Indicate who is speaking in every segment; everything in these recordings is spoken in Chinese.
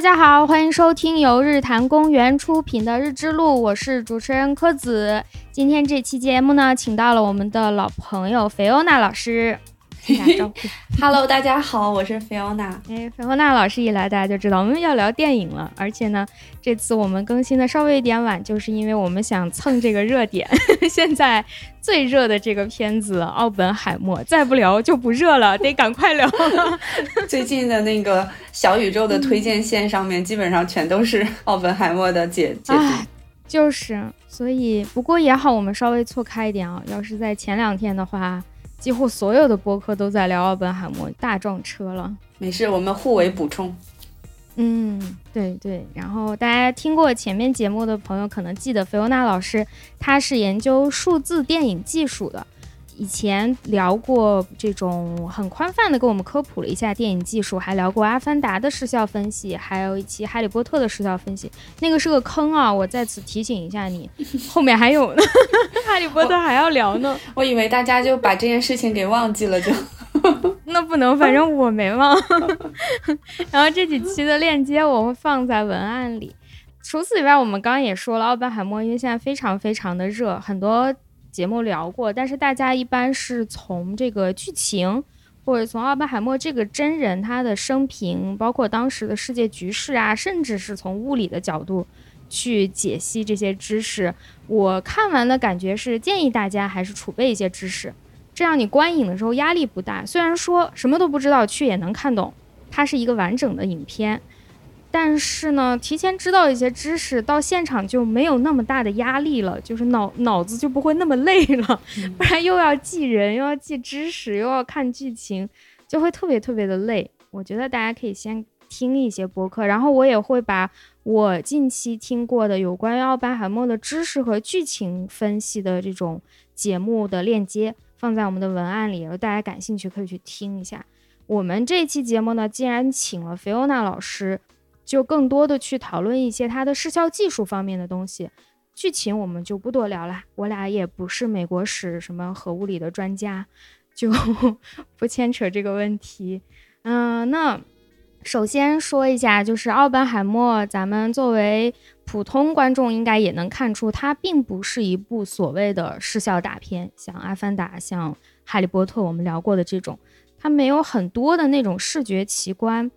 Speaker 1: 大家好，欢迎收听由日坛公园出品的《日之路》，我是主持人柯子。今天这期节目呢，请到了我们的老朋友菲欧娜老师。打招呼。
Speaker 2: Hello，大家好，我是菲欧娜。
Speaker 1: 哎，菲欧娜老师一来，大家就知道我们要聊电影了。而且呢，这次我们更新的稍微有点晚，就是因为我们想蹭这个热点。现在最热的这个片子《奥本海默》，再不聊就不热了，得赶快聊。
Speaker 2: 最近的那个小宇宙的推荐线上面，基本上全都是奥本海默的解解读。
Speaker 1: 就是，所以不过也好，我们稍微错开一点啊。要是在前两天的话。几乎所有的播客都在聊奥本海默，大撞车了。
Speaker 2: 没事，我们互为补充。
Speaker 1: 嗯，对对。然后大家听过前面节目的朋友可能记得，菲欧娜老师她是研究数字电影技术的。以前聊过这种很宽泛的，给我们科普了一下电影技术，还聊过《阿凡达》的视效分析，还有一期《哈利波特》的视效分析，那个是个坑啊！我在此提醒一下你，后面还有呢，《哈利波特》还要聊呢。
Speaker 2: 我以为大家就把这件事情给忘记了，就
Speaker 1: 那不能，反正我没忘。然后这几期的链接我会放在文案里。除此以外，我们刚刚也说了，奥本海默因为现在非常非常的热，很多。节目聊过，但是大家一般是从这个剧情，或者从奥本海默这个真人他的生平，包括当时的世界局势啊，甚至是从物理的角度去解析这些知识。我看完的感觉是建议大家还是储备一些知识，这样你观影的时候压力不大。虽然说什么都不知道，却也能看懂，它是一个完整的影片。但是呢，提前知道一些知识，到现场就没有那么大的压力了，就是脑脑子就不会那么累了。不然又要记人，又要记知识，又要看剧情，就会特别特别的累。我觉得大家可以先听一些播客，然后我也会把我近期听过的有关于奥本海默的知识和剧情分析的这种节目的链接放在我们的文案里，大家感兴趣可以去听一下。我们这期节目呢，既然请了菲欧娜老师。就更多的去讨论一些它的视效技术方面的东西，剧情我们就不多聊了。我俩也不是美国史什么核物理的专家，就 不牵扯这个问题。嗯，那首先说一下，就是奥本海默，咱们作为普通观众应该也能看出，它并不是一部所谓的视效大片，像《阿凡达》、像《哈利波特》我们聊过的这种，它没有很多的那种视觉奇观。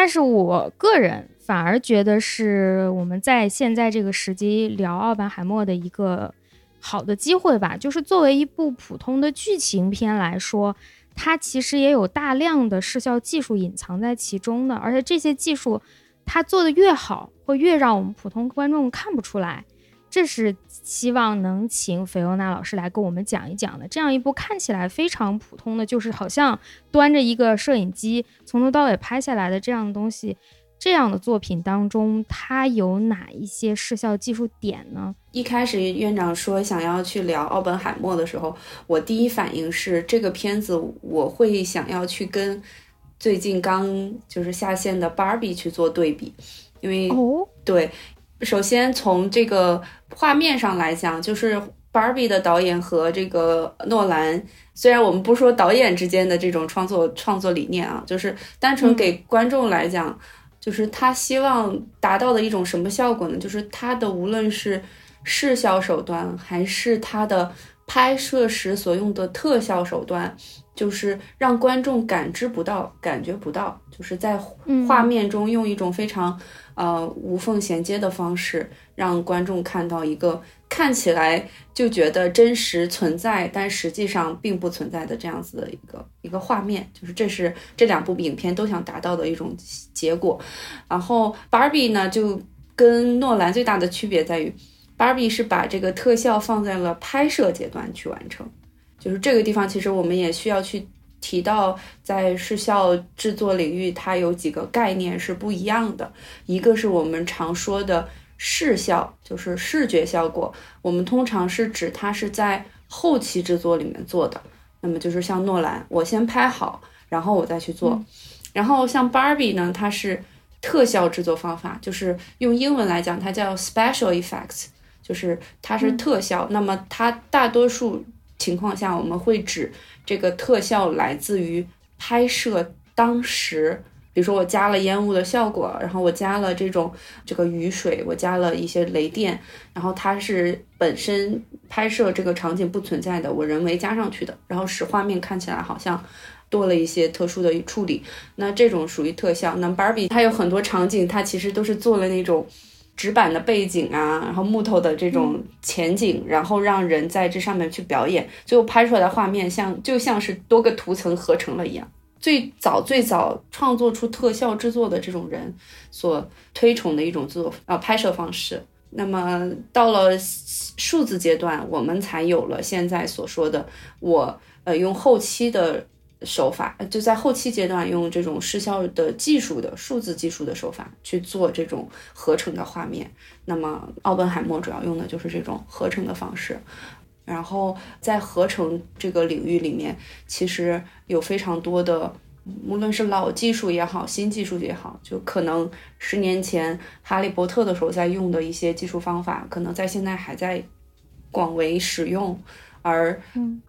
Speaker 1: 但是我个人反而觉得是我们在现在这个时机聊奥本海默的一个好的机会吧。就是作为一部普通的剧情片来说，它其实也有大量的视效技术隐藏在其中的，而且这些技术它做的越好，会越让我们普通观众看不出来。这是希望能请菲欧娜老师来跟我们讲一讲的。这样一部看起来非常普通的，就是好像端着一个摄影机从头到尾拍下来的这样的东西，这样的作品当中，它有哪一些视效技术点呢？
Speaker 2: 一开始院长说想要去聊奥本海默的时候，我第一反应是这个片子我会想要去跟最近刚就是下线的芭比去做对比，因为
Speaker 1: 哦
Speaker 2: 对。首先从这个画面上来讲，就是《Barbie》的导演和这个诺兰，虽然我们不说导演之间的这种创作创作理念啊，就是单纯给观众来讲，就是他希望达到的一种什么效果呢？就是他的无论是视效手段，还是他的拍摄时所用的特效手段，就是让观众感知不到、感觉不到，就是在画面中用一种非常。呃，无缝衔接的方式，让观众看到一个看起来就觉得真实存在，但实际上并不存在的这样子的一个一个画面，就是这是这两部影片都想达到的一种结果。然后，Barbie 呢，就跟诺兰最大的区别在于，Barbie 是把这个特效放在了拍摄阶段去完成，就是这个地方，其实我们也需要去。提到在视效制作领域，它有几个概念是不一样的。一个是我们常说的视效，就是视觉效果。我们通常是指它是在后期制作里面做的。那么就是像诺兰，我先拍好，然后我再去做。然后像 Barbie 呢，它是特效制作方法，就是用英文来讲，它叫 special effects，就是它是特效。那么它大多数情况下，我们会指。这个特效来自于拍摄当时，比如说我加了烟雾的效果，然后我加了这种这个雨水，我加了一些雷电，然后它是本身拍摄这个场景不存在的，我人为加上去的，然后使画面看起来好像多了一些特殊的处理。那这种属于特效。那 Barbie 它有很多场景，它其实都是做了那种纸板的背景啊，然后木头的这种前景，然后让人在这上面去表演，最后拍出来的画面像就像是多个图层合成了一样。最早最早创作出特效制作的这种人所推崇的一种制作啊拍摄方式。那么到了数字阶段，我们才有了现在所说的我呃用后期的手法，就在后期阶段用这种视效的技术的数字技术的手法去做这种合成的画面。那么奥本海默主要用的就是这种合成的方式。然后在合成这个领域里面，其实有非常多的，无论是老技术也好，新技术也好，就可能十年前《哈利波特》的时候在用的一些技术方法，可能在现在还在广为使用。而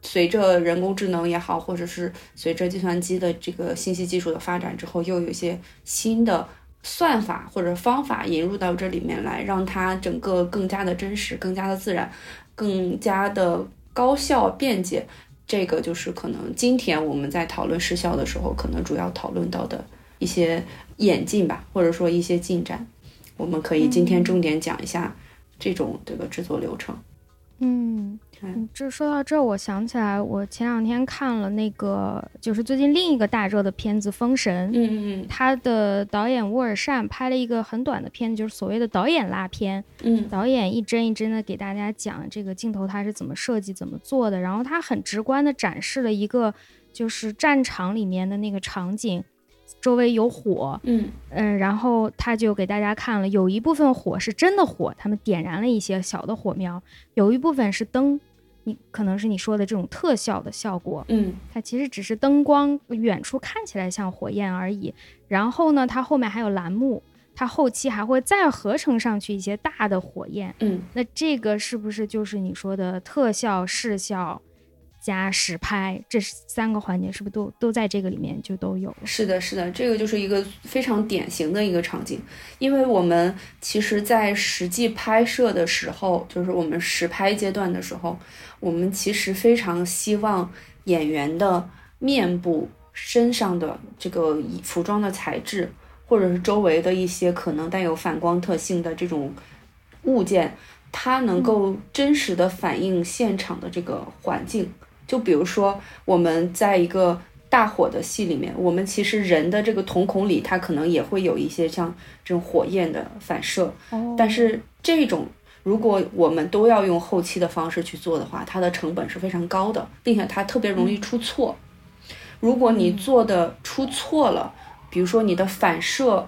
Speaker 2: 随着人工智能也好，或者是随着计算机的这个信息技术的发展之后，又有一些新的算法或者方法引入到这里面来，让它整个更加的真实，更加的自然。更加的高效便捷，这个就是可能今天我们在讨论失效的时候，可能主要讨论到的一些演进吧，或者说一些进展。我们可以今天重点讲一下这种这个制作流程。
Speaker 1: 嗯。嗯，这说到这，我想起来，我前两天看了那个，就是最近另一个大热的片子《封神》。
Speaker 2: 嗯嗯嗯。
Speaker 1: 他的导演沃尔善拍了一个很短的片子，就是所谓的导演拉片。
Speaker 2: 嗯。
Speaker 1: 导演一帧一帧的给大家讲这个镜头他是怎么设计、怎么做的，然后他很直观的展示了一个就是战场里面的那个场景。周围有火，
Speaker 2: 嗯
Speaker 1: 嗯，然后他就给大家看了，有一部分火是真的火，他们点燃了一些小的火苗，有一部分是灯，你可能是你说的这种特效的效果，
Speaker 2: 嗯，
Speaker 1: 它其实只是灯光远处看起来像火焰而已。然后呢，它后面还有栏目，它后期还会再合成上去一些大的火焰，
Speaker 2: 嗯，
Speaker 1: 那这个是不是就是你说的特效视效？加实拍，这三个环节是不是都都在这个里面就都有？
Speaker 2: 是的，是的，这个就是一个非常典型的一个场景。因为我们其实，在实际拍摄的时候，就是我们实拍阶段的时候，我们其实非常希望演员的面部、身上的这个服装的材质，或者是周围的一些可能带有反光特性的这种物件，它能够真实的反映现场的这个环境。就比如说，我们在一个大火的戏里面，我们其实人的这个瞳孔里，它可能也会有一些像这种火焰的反射。
Speaker 1: 哦。
Speaker 2: 但是这种，如果我们都要用后期的方式去做的话，它的成本是非常高的，并且它特别容易出错。如果你做的出错了，比如说你的反射，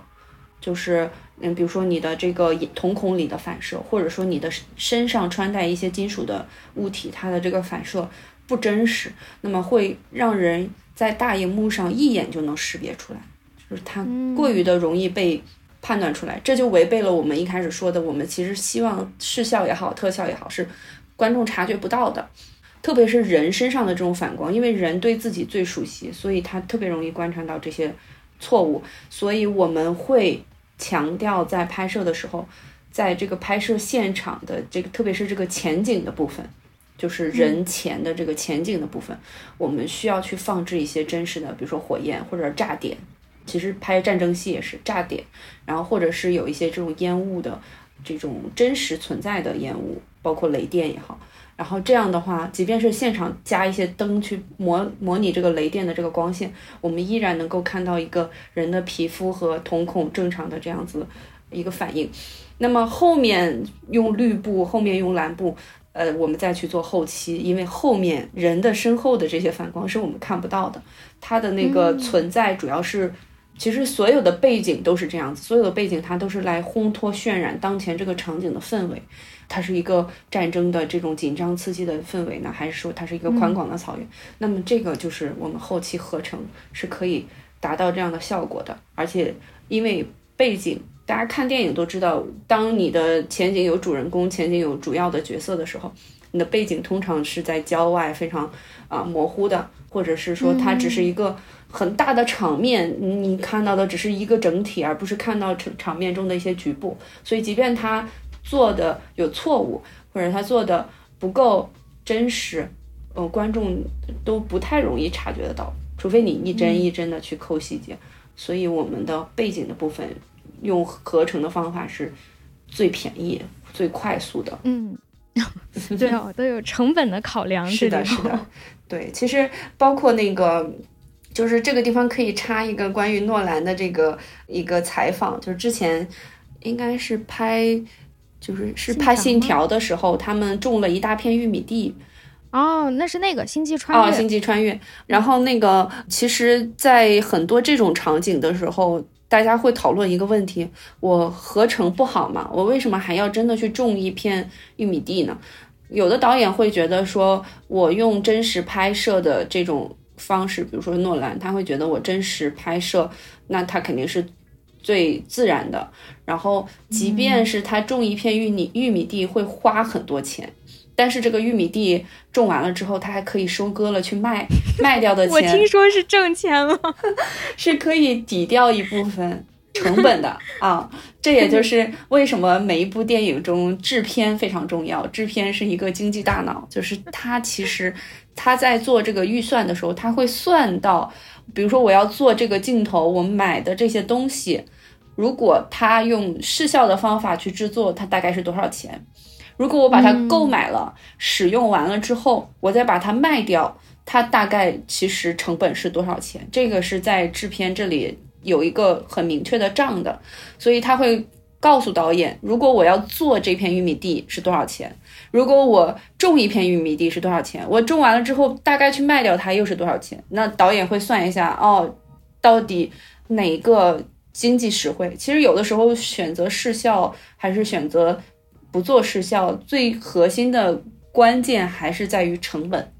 Speaker 2: 就是嗯，比如说你的这个瞳孔里的反射，或者说你的身上穿戴一些金属的物体，它的这个反射。不真实，那么会让人在大荧幕上一眼就能识别出来，就是它过于的容易被判断出来，这就违背了我们一开始说的，我们其实希望视效也好，特效也好，是观众察觉不到的，特别是人身上的这种反光，因为人对自己最熟悉，所以他特别容易观察到这些错误，所以我们会强调在拍摄的时候，在这个拍摄现场的这个，特别是这个前景的部分。就是人前的这个前景的部分，我们需要去放置一些真实的，比如说火焰或者炸点。其实拍战争戏也是炸点，然后或者是有一些这种烟雾的这种真实存在的烟雾，包括雷电也好。然后这样的话，即便是现场加一些灯去模模拟这个雷电的这个光线，我们依然能够看到一个人的皮肤和瞳孔正常的这样子一个反应。那么后面用绿布，后面用蓝布。呃，我们再去做后期，因为后面人的身后的这些反光是我们看不到的，它的那个存在主要是，其实所有的背景都是这样子，所有的背景它都是来烘托渲染当前这个场景的氛围，它是一个战争的这种紧张刺激的氛围呢，还是说它是一个宽广的草原？那么这个就是我们后期合成是可以达到这样的效果的，而且因为背景。大家看电影都知道，当你的前景有主人公、前景有主要的角色的时候，你的背景通常是在郊外非常啊模糊的，或者是说它只是一个很大的场面，你看到的只是一个整体，而不是看到场场面中的一些局部。所以，即便他做的有错误，或者他做的不够真实，呃，观众都不太容易察觉得到，除非你一帧一帧的去抠细节。所以，我们的背景的部分用合成的方法是最便宜、最快速的。
Speaker 1: 嗯，对哦，都有成本的考量。
Speaker 2: 是的，是的，对，其实包括那个。就是这个地方可以插一个关于诺兰的这个一个采访，就是之前应该是拍，就是是拍《信条》的时候，他们种了一大片玉米地。
Speaker 1: 哦，那是那个《星际穿越》。
Speaker 2: 哦，《星际穿越》。然后那个，其实，在很多这种场景的时候，大家会讨论一个问题：我合成不好吗？我为什么还要真的去种一片玉米地呢？有的导演会觉得说，我用真实拍摄的这种。方式，比如说诺兰，他会觉得我真实拍摄，那他肯定是最自然的。然后，即便是他种一片玉米玉米地会花很多钱，但是这个玉米地种完了之后，他还可以收割了去卖，卖掉的 钱，
Speaker 1: 我听说是挣钱了，
Speaker 2: 是可以抵掉一部分成本的 啊。这也就是为什么每一部电影中制片非常重要，制片是一个经济大脑，就是他其实。他在做这个预算的时候，他会算到，比如说我要做这个镜头，我买的这些东西，如果他用视效的方法去制作，它大概是多少钱？如果我把它购买了，使用完了之后，我再把它卖掉，它大概其实成本是多少钱？这个是在制片这里有一个很明确的账的，所以他会告诉导演，如果我要做这片玉米地是多少钱。如果我种一片玉米地是多少钱？我种完了之后，大概去卖掉它又是多少钱？那导演会算一下哦，到底哪个经济实惠？其实有的时候选择视效还是选择不做视效，最核心的关键还是在于成本，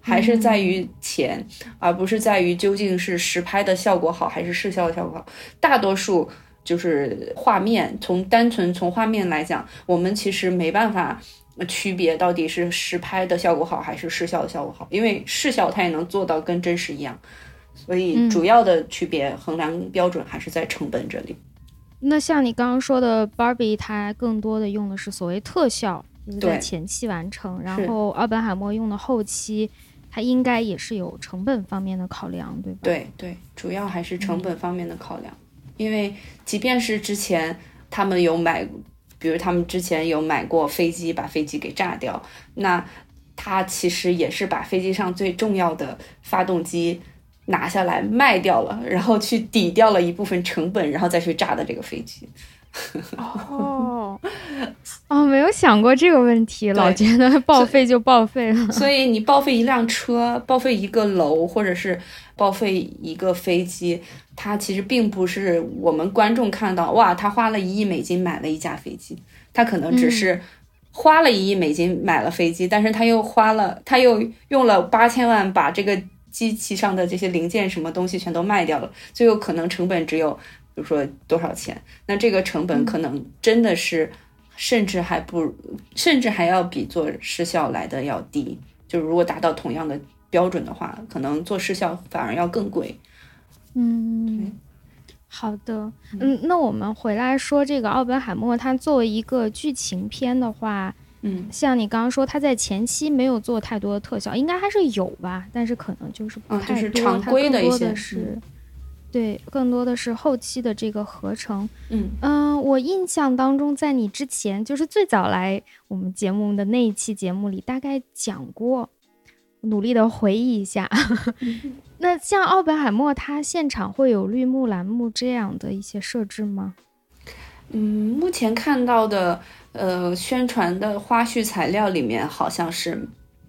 Speaker 2: 还是在于钱，而不是在于究竟是实拍的效果好还是视效的效果好。大多数就是画面，从单纯从画面来讲，我们其实没办法。那区别到底是实拍的效果好还是视效的效果好？因为视效它也能做到跟真实一样，所以主要的区别衡量标准还是在成本这里。
Speaker 1: 那像你刚刚说的，Barbie 它更多的用的是所谓特效，在前期完成，然后奥本海默用的后期，它应该也是有成本方面的考量，对吧？
Speaker 2: 对对，主要还是成本方面的考量，因为即便是之前他们有买。比如他们之前有买过飞机，把飞机给炸掉，那他其实也是把飞机上最重要的发动机拿下来卖掉了，然后去抵掉了一部分成本，然后再去炸的这个飞机。
Speaker 1: 哦，哦，没有想过这个问题，老觉得报废就报废了。
Speaker 2: 所以你报废一辆车，报废一个楼，或者是报废一个飞机，它其实并不是我们观众看到哇，他花了一亿美金买了一架飞机，他可能只是花了一亿美金买了飞机，但是他又花了，他又用了八千万把这个机器上的这些零件什么东西全都卖掉了，最后可能成本只有。比如说多少钱？那这个成本可能真的是，甚至还不，甚至还要比做失效来的要低。就如果达到同样的标准的话，可能做失效反而要更贵。
Speaker 1: 嗯，好的。嗯，那我们回来说这个奥本海默，它作为一个剧情片的话，
Speaker 2: 嗯，
Speaker 1: 像你刚刚说，它在前期没有做太多的特效，应该还是有吧？但是可能就是不太
Speaker 2: 多，常规的
Speaker 1: 一些是。对，更多的是后期的这个合成。
Speaker 2: 嗯
Speaker 1: 嗯，我印象当中，在你之前，就是最早来我们节目的那一期节目里，大概讲过。努力的回忆一下。那像奥本海默，他现场会有绿幕栏目这样的一些设置吗？
Speaker 2: 嗯，目前看到的，呃，宣传的花絮材料里面好像是。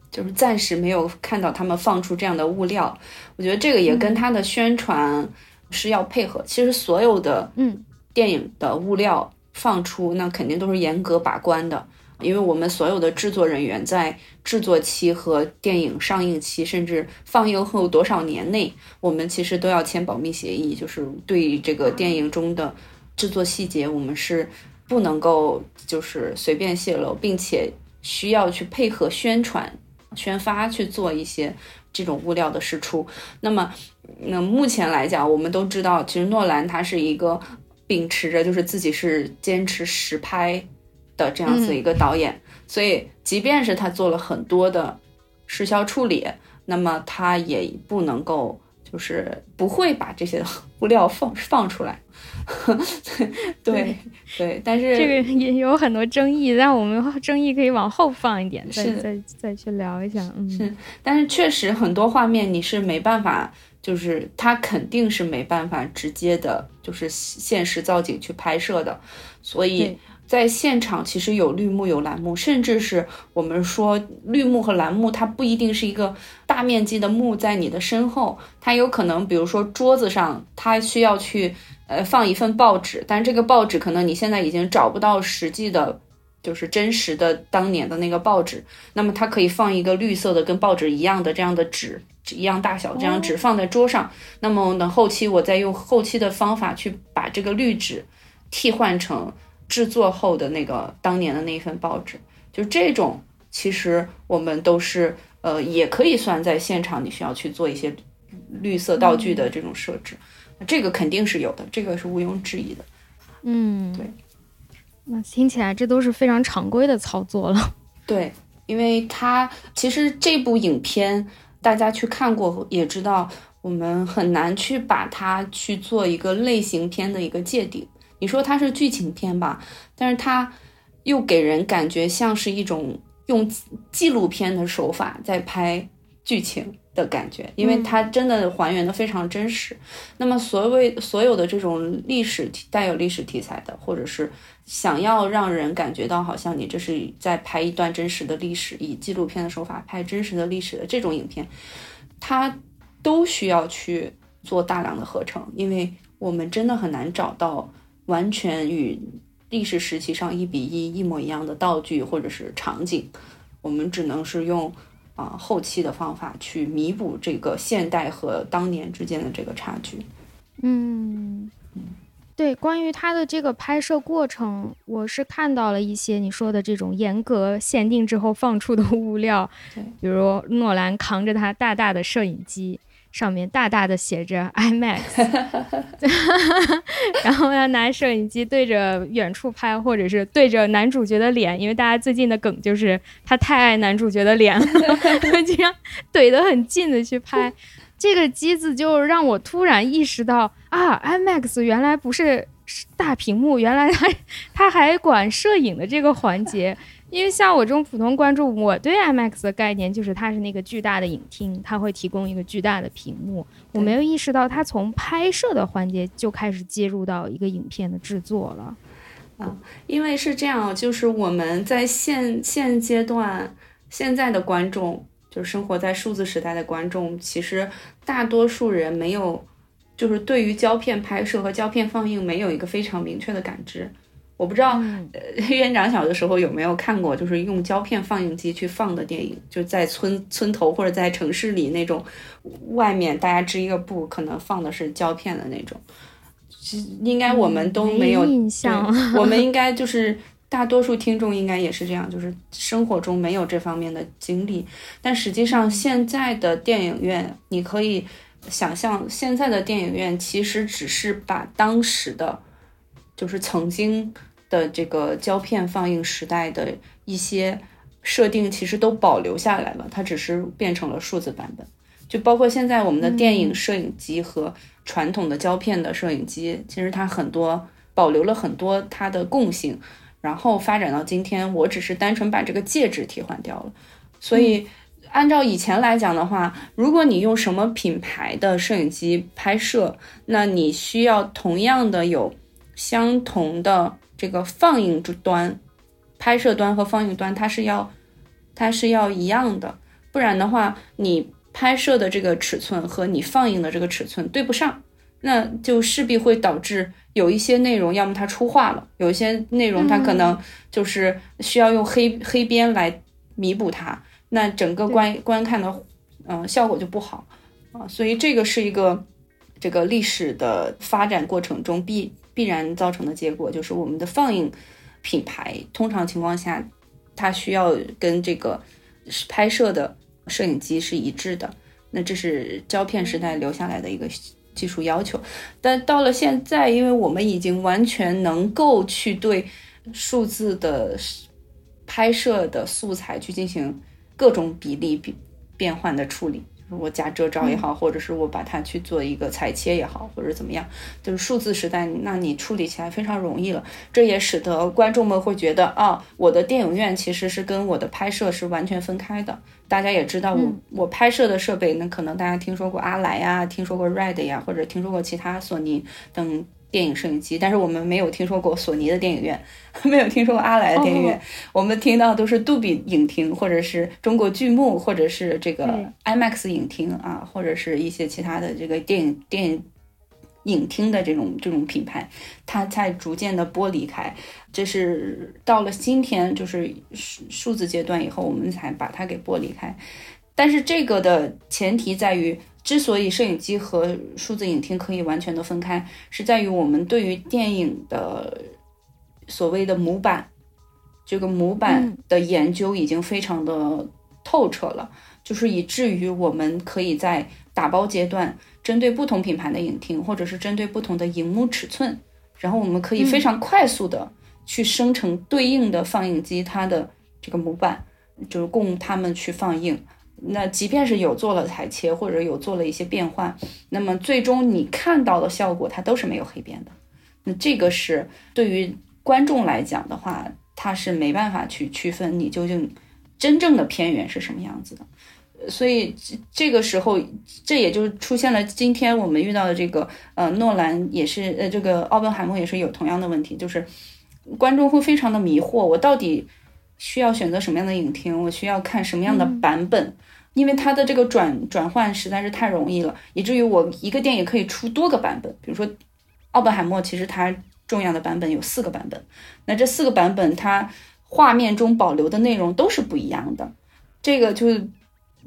Speaker 2: 就是暂时没有看到他们放出这样的物料，我觉得这个也跟他的宣传是要配合。其实所有的
Speaker 1: 嗯
Speaker 2: 电影的物料放出，那肯定都是严格把关的，因为我们所有的制作人员在制作期和电影上映期，甚至放映后多少年内，我们其实都要签保密协议，就是对于这个电影中的制作细节，我们是不能够就是随便泄露，并且需要去配合宣传。宣发去做一些这种物料的释出，那么那目前来讲，我们都知道，其实诺兰他是一个秉持着就是自己是坚持实拍的这样子一个导演，所以即便是他做了很多的视效处理，那么他也不能够就是不会把这些 物料放放出来。对对，但是
Speaker 1: 这个也有很多争议，但我们争议可以往后放一点，再
Speaker 2: 是
Speaker 1: 再再去聊一下。嗯，
Speaker 2: 是，但是确实很多画面你是没办法，就是他肯定是没办法直接的，就是现实造景去拍摄的，所以
Speaker 1: 对
Speaker 2: 在现场其实有绿幕有蓝幕，甚至是我们说绿幕和蓝幕，它不一定是一个大面积的幕在你的身后，它有可能比如说桌子上，它需要去呃放一份报纸，但这个报纸可能你现在已经找不到实际的。就是真实的当年的那个报纸，那么它可以放一个绿色的跟报纸一样的这样的纸，一样大小这样纸放在桌上。那么呢，后期我再用后期的方法去把这个绿纸替换成制作后的那个当年的那一份报纸。就这种，其实我们都是呃，也可以算在现场，你需要去做一些绿色道具的这种设置，这个肯定是有的，这个是毋庸置疑的。
Speaker 1: 嗯，
Speaker 2: 对。
Speaker 1: 那听起来这都是非常常规的操作了。
Speaker 2: 对，因为它其实这部影片大家去看过也知道，我们很难去把它去做一个类型片的一个界定。你说它是剧情片吧，但是它又给人感觉像是一种用纪录片的手法在拍剧情的感觉，因为它真的还原的非常真实。那么所谓所有的这种历史题带有历史题材的，或者是想要让人感觉到好像你这是在拍一段真实的历史，以纪录片的手法拍真实的历史的这种影片，它都需要去做大量的合成，因为我们真的很难找到完全与历史时期上一比一一模一样的道具或者是场景，我们只能是用啊、后期的方法去弥补这个现代和当年之间的这个差距。
Speaker 1: 嗯，对，关于它的这个拍摄过程，我是看到了一些你说的这种严格限定之后放出的物料，
Speaker 2: 对，
Speaker 1: 比如诺兰扛着他大大的摄影机，上面大大的写着 IMAX，然后要拿摄影机对着远处拍，或者是对着男主角的脸，因为大家最近的梗就是他太爱男主角的脸了，就这样怼得很近的去拍。这个机子就让我突然意识到啊，IMAX 原来不是大屏幕，原来它它还管摄影的这个环节。因为像我这种普通观众，我对 IMAX 的概念就是它是那个巨大的影厅，它会提供一个巨大的屏幕。我没有意识到它从拍摄的环节就开始介入到一个影片的制作了。
Speaker 2: 啊因为是这样，就是我们在现现阶段，现在的观众，就是生活在数字时代的观众，其实大多数人没有，就是对于胶片拍摄和胶片放映没有一个非常明确的感知。我不知道，呃，院长小的时候有没有看过，就是用胶片放映机去放的电影，就在村村头或者在城市里那种，外面大家织一个布，可能放的是胶片的那种。应该我们都没有
Speaker 1: 印象。
Speaker 2: 我们应该就是大多数听众应该也是这样，就是生活中没有这方面的经历。但实际上，现在的电影院，你可以想象，现在的电影院其实只是把当时的，就是曾经的这个胶片放映时代的一些设定，其实都保留下来了，它只是变成了数字版本。就包括现在我们的电影摄影机和传统的胶片的摄影机，其实它很多保留了很多它的共性，然后发展到今天，我只是单纯把这个介质替换掉了。所以，按照以前来讲的话，如果你用什么品牌的摄影机拍摄，那你需要同样的有相同的这个放映端、拍摄端和放映端，它是要它是要一样的，不然的话，你拍摄的这个尺寸和你放映的这个尺寸对不上，那就势必会导致有一些内容，要么它出画了，有一些内容它可能就是需要用黑、黑边来弥补它，那整个观观看的嗯、呃效果就不好。啊，所以这个是一个这个历史的发展过程中必必然造成的结果，就是我们的放映品牌通常情况下，它需要跟这个拍摄的摄影机是一致的。那这是胶片时代留下来的一个技术要求。但到了现在，因为我们已经完全能够去对数字的拍摄的素材去进行各种比例变变换的处理。我加遮罩也好，或者是我把它去做一个裁切也好，或者怎么样，就是数字时代，那你处理起来非常容易了。这也使得观众们会觉得啊，我的电影院其实是跟我的拍摄是完全分开的。大家也知道，我我拍摄的设备，那可能大家听说过阿莱呀，听说过 Red 呀，或者听说过其他索尼等。电影摄影机，但是我们没有听说过索尼的电影院，没有听说过阿莱的电影院。我们听到都是杜比影厅，或者是中国巨幕，或者是这个 IMAX 影厅啊，或者是一些其他的这个电影电影影厅的这种这种品牌，它在逐渐的剥离开。这是到了今天，就是数数字阶段以后，我们才把它给剥离开。但是这个的前提在于。之所以摄影机和数字影厅可以完全的分开，是在于我们对于电影的所谓的模板，这个模板的研究已经非常的透彻了，就是以至于我们可以在打包阶段，针对不同品牌的影厅，或者是针对不同的荧幕尺寸，然后我们可以非常快速的去生成对应的放映机它的这个模板，就是供他们去放映。那即便是有做了裁切，或者有做了一些变换，那么最终你看到的效果，它都是没有黑边的。那这个是对于观众来讲的话，他是没办法去区分你究竟真正的片源是什么样子的。所以这个时候，这也就出现了今天我们遇到的这个呃，诺兰也是呃，这个奥本海默也是有同样的问题，就是观众会非常的迷惑，我到底。需要选择什么样的影厅？我需要看什么样的版本？因为它的这个转转换实在是太容易了，以至于我一个电影可以出多个版本。比如说，奥本海默其实它重要的版本有四个版本，那这四个版本它画面中保留的内容都是不一样的，这个就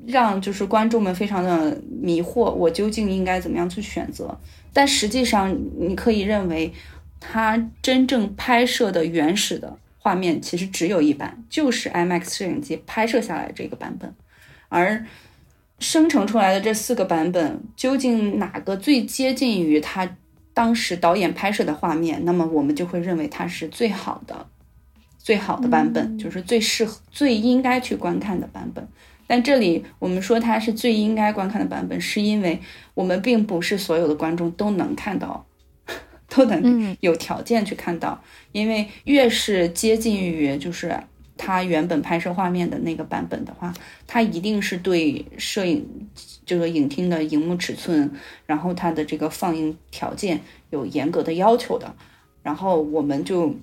Speaker 2: 让就是观众们非常的迷惑，我究竟应该怎么样去选择？但实际上，你可以认为，它真正拍摄的原始的。画面其实只有一版，就是 IMAX 摄影机拍摄下来这个版本，而生成出来的这四个版本，究竟哪个最接近于他当时导演拍摄的画面？那么我们就会认为它是最好的、最好的版本，就是最适合、最应该去观看的版本。但这里我们说它是最应该观看的版本，是因为我们并不是所有的观众都能看到。都能有条件去看到，因为越是接近于就是它原本拍摄画面的那个版本的话，它一定是对摄影这个影厅的荧幕尺寸，然后它的这个放映条件有严格的要求的。然后我们就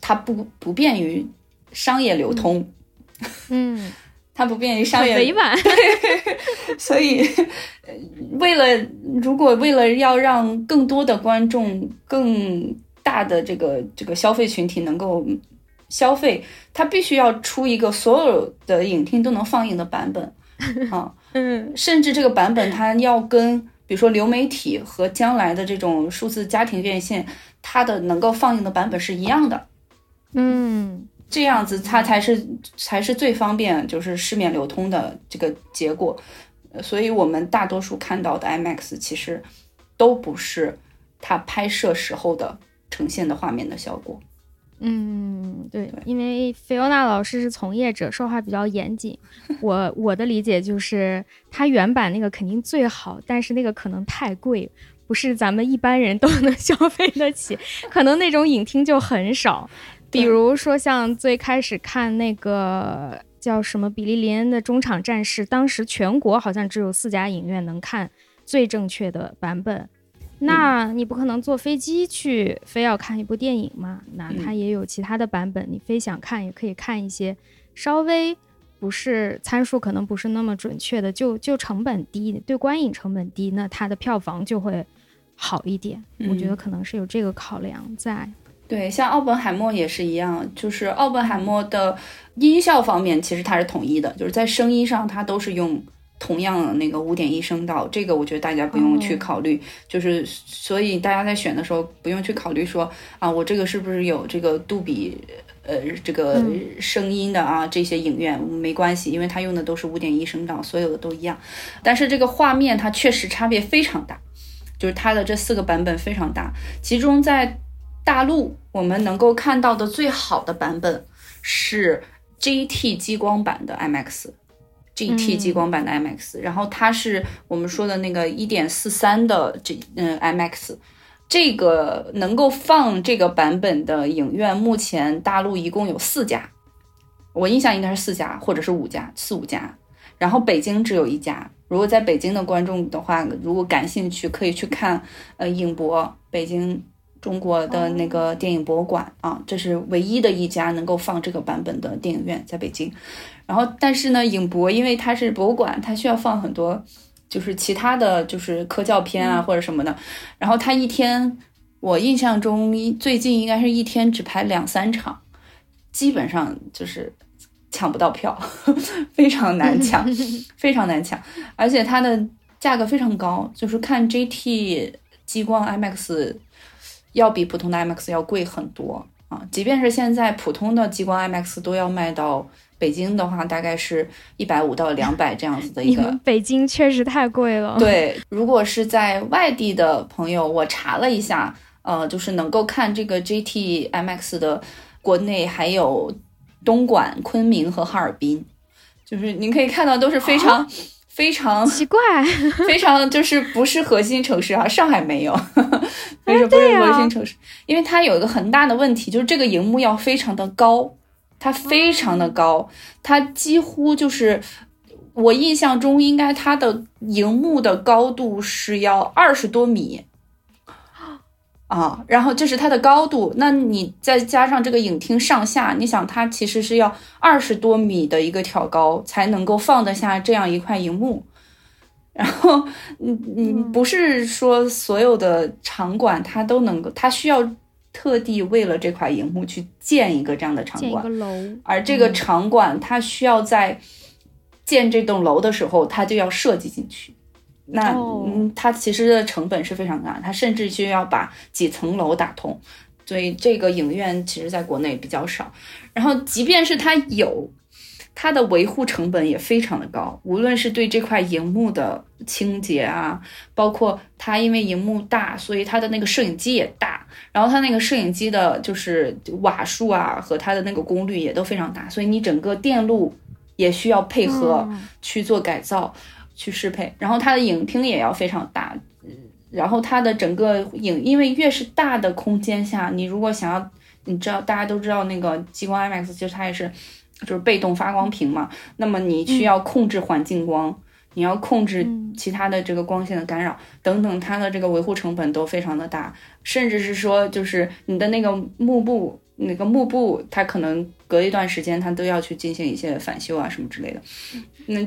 Speaker 2: 它不不便于商业流通，
Speaker 1: 嗯。
Speaker 2: 它不便于商业，
Speaker 1: 委婉。
Speaker 2: 所以，为了如果为了要让更多的观众、更大的这个这个消费群体能够消费，它必须要出一个所有的影厅都能放映的版本 啊。
Speaker 1: 嗯，
Speaker 2: 甚至这个版本它要跟比如说流媒体和将来的这种数字家庭院线，它的能够放映的版本是一样的。
Speaker 1: 嗯。
Speaker 2: 这样子，它才是才是最方便，就是市面流通的这个结果。所以，我们大多数看到的 IMAX 其实都不是它拍摄时候的呈现的画面的效果。
Speaker 1: 嗯，对，因为菲欧娜老师是从业者，说话比较严谨。我我的理解就是，它原版那个肯定最好，但是那个可能太贵，不是咱们一般人都能 消费得起，可能那种影厅就很少。比如说，像最开始看那个叫什么《比利林恩的中场战事》，当时全国好像只有四家影院能看最正确的版本。那你不可能坐飞机去，非要看一部电影嘛？那它也有其他的版本，你非想看也可以看一些稍微不是参数可能不是那么准确的，就就成本低，对观影成本低，那它的票房就会好一点。我觉得可能是有这个考量在。
Speaker 2: 对，像奥本海默也是一样，就是奥本海默的音效方面，其实它是统一的，就是在声音上它都是用同样那个五点一声道，这个我觉得大家不用去考虑，就是所以大家在选的时候不用去考虑说啊，我这个是不是有这个杜比呃这个声音的啊这些影院没关系，因为它用的都是五点一声道，所有的都一样。但是这个画面它确实差别非常大，就是它的这四个版本非常大，其中在大陆我们能够看到的最好的版本是 GT 激光版的 IMAX。GT 激光版的 IMAX，然后它是我们说的那个一点四三的这嗯 IMAX，这个能够放这个版本的影院，目前大陆一共有四家，我印象应该是四家或者是五家，四五家，然后北京只有一家。如果在北京的观众的话，如果感兴趣，可以去看呃影博北京。中国的那个电影博物馆啊，这是唯一的一家能够放这个版本的电影院，在北京。然后，但是呢，影博因为它是博物馆，它需要放很多，就是其他的就是科教片啊或者什么的。然后它一天，我印象中最近应该是一天只排两三场，基本上就是抢不到票，非常难抢，非常难抢。而且它的价格非常高，就是看 GT 激光 IMAX。要比普通的 IMAX 要贵很多啊！即便是现在普通的激光 IMAX 都要卖到北京的话，大概是一百五到两百这样子的 一个。
Speaker 1: 北京确实太贵了。
Speaker 2: 对，如果是在外地的朋友，我查了一下，呃，就是能够看这个 GT IMAX 的，国内还有东莞、昆明和哈尔滨，就是您可以看到都是非常。非常
Speaker 1: 奇怪，
Speaker 2: 非常就是不是核心城市啊，上海没有，为什么不是核心城市？因为它有一个很大的问题，就是这个荧幕要非常的高，它非常的高，它几乎就是我印象中应该它的荧幕的高度是要二十多米。啊，然后这是它的高度，那你再加上这个影厅上下，你想它其实是要二十多米的一个挑高才能够放得下这样一块荧幕，然后，嗯嗯，不是说所有的场馆它都能够，它需要特地为了这块荧幕去建一个这样的场馆，而这个场馆它需要在建这栋楼的时候，它就要设计进去。那嗯，它其实的成本是非常大，它甚至需要把几层楼打通，所以这个影院其实在国内比较少。然后，即便是它有，它的维护成本也非常的高，无论是对这块荧幕的清洁啊，包括它因为荧幕大，所以它的那个摄影机也大，然后它那个摄影机的就是瓦数啊和它的那个功率也都非常大，所以你整个电路也需要配合去做改造。去适配，然后它的影厅也要非常大，然后它的整个影，因为越是大的空间下，你如果想要，你知道大家都知道那个激光 IMAX，其实它也是就是被动发光屏嘛，那么你需要控制环境光，你要控制其他的这个光线的干扰等等，它的这个维护成本都非常的大，甚至是说就是你的那个幕布，那个幕布它可能隔一段时间它都要去进行一些返修啊什么之类的，那。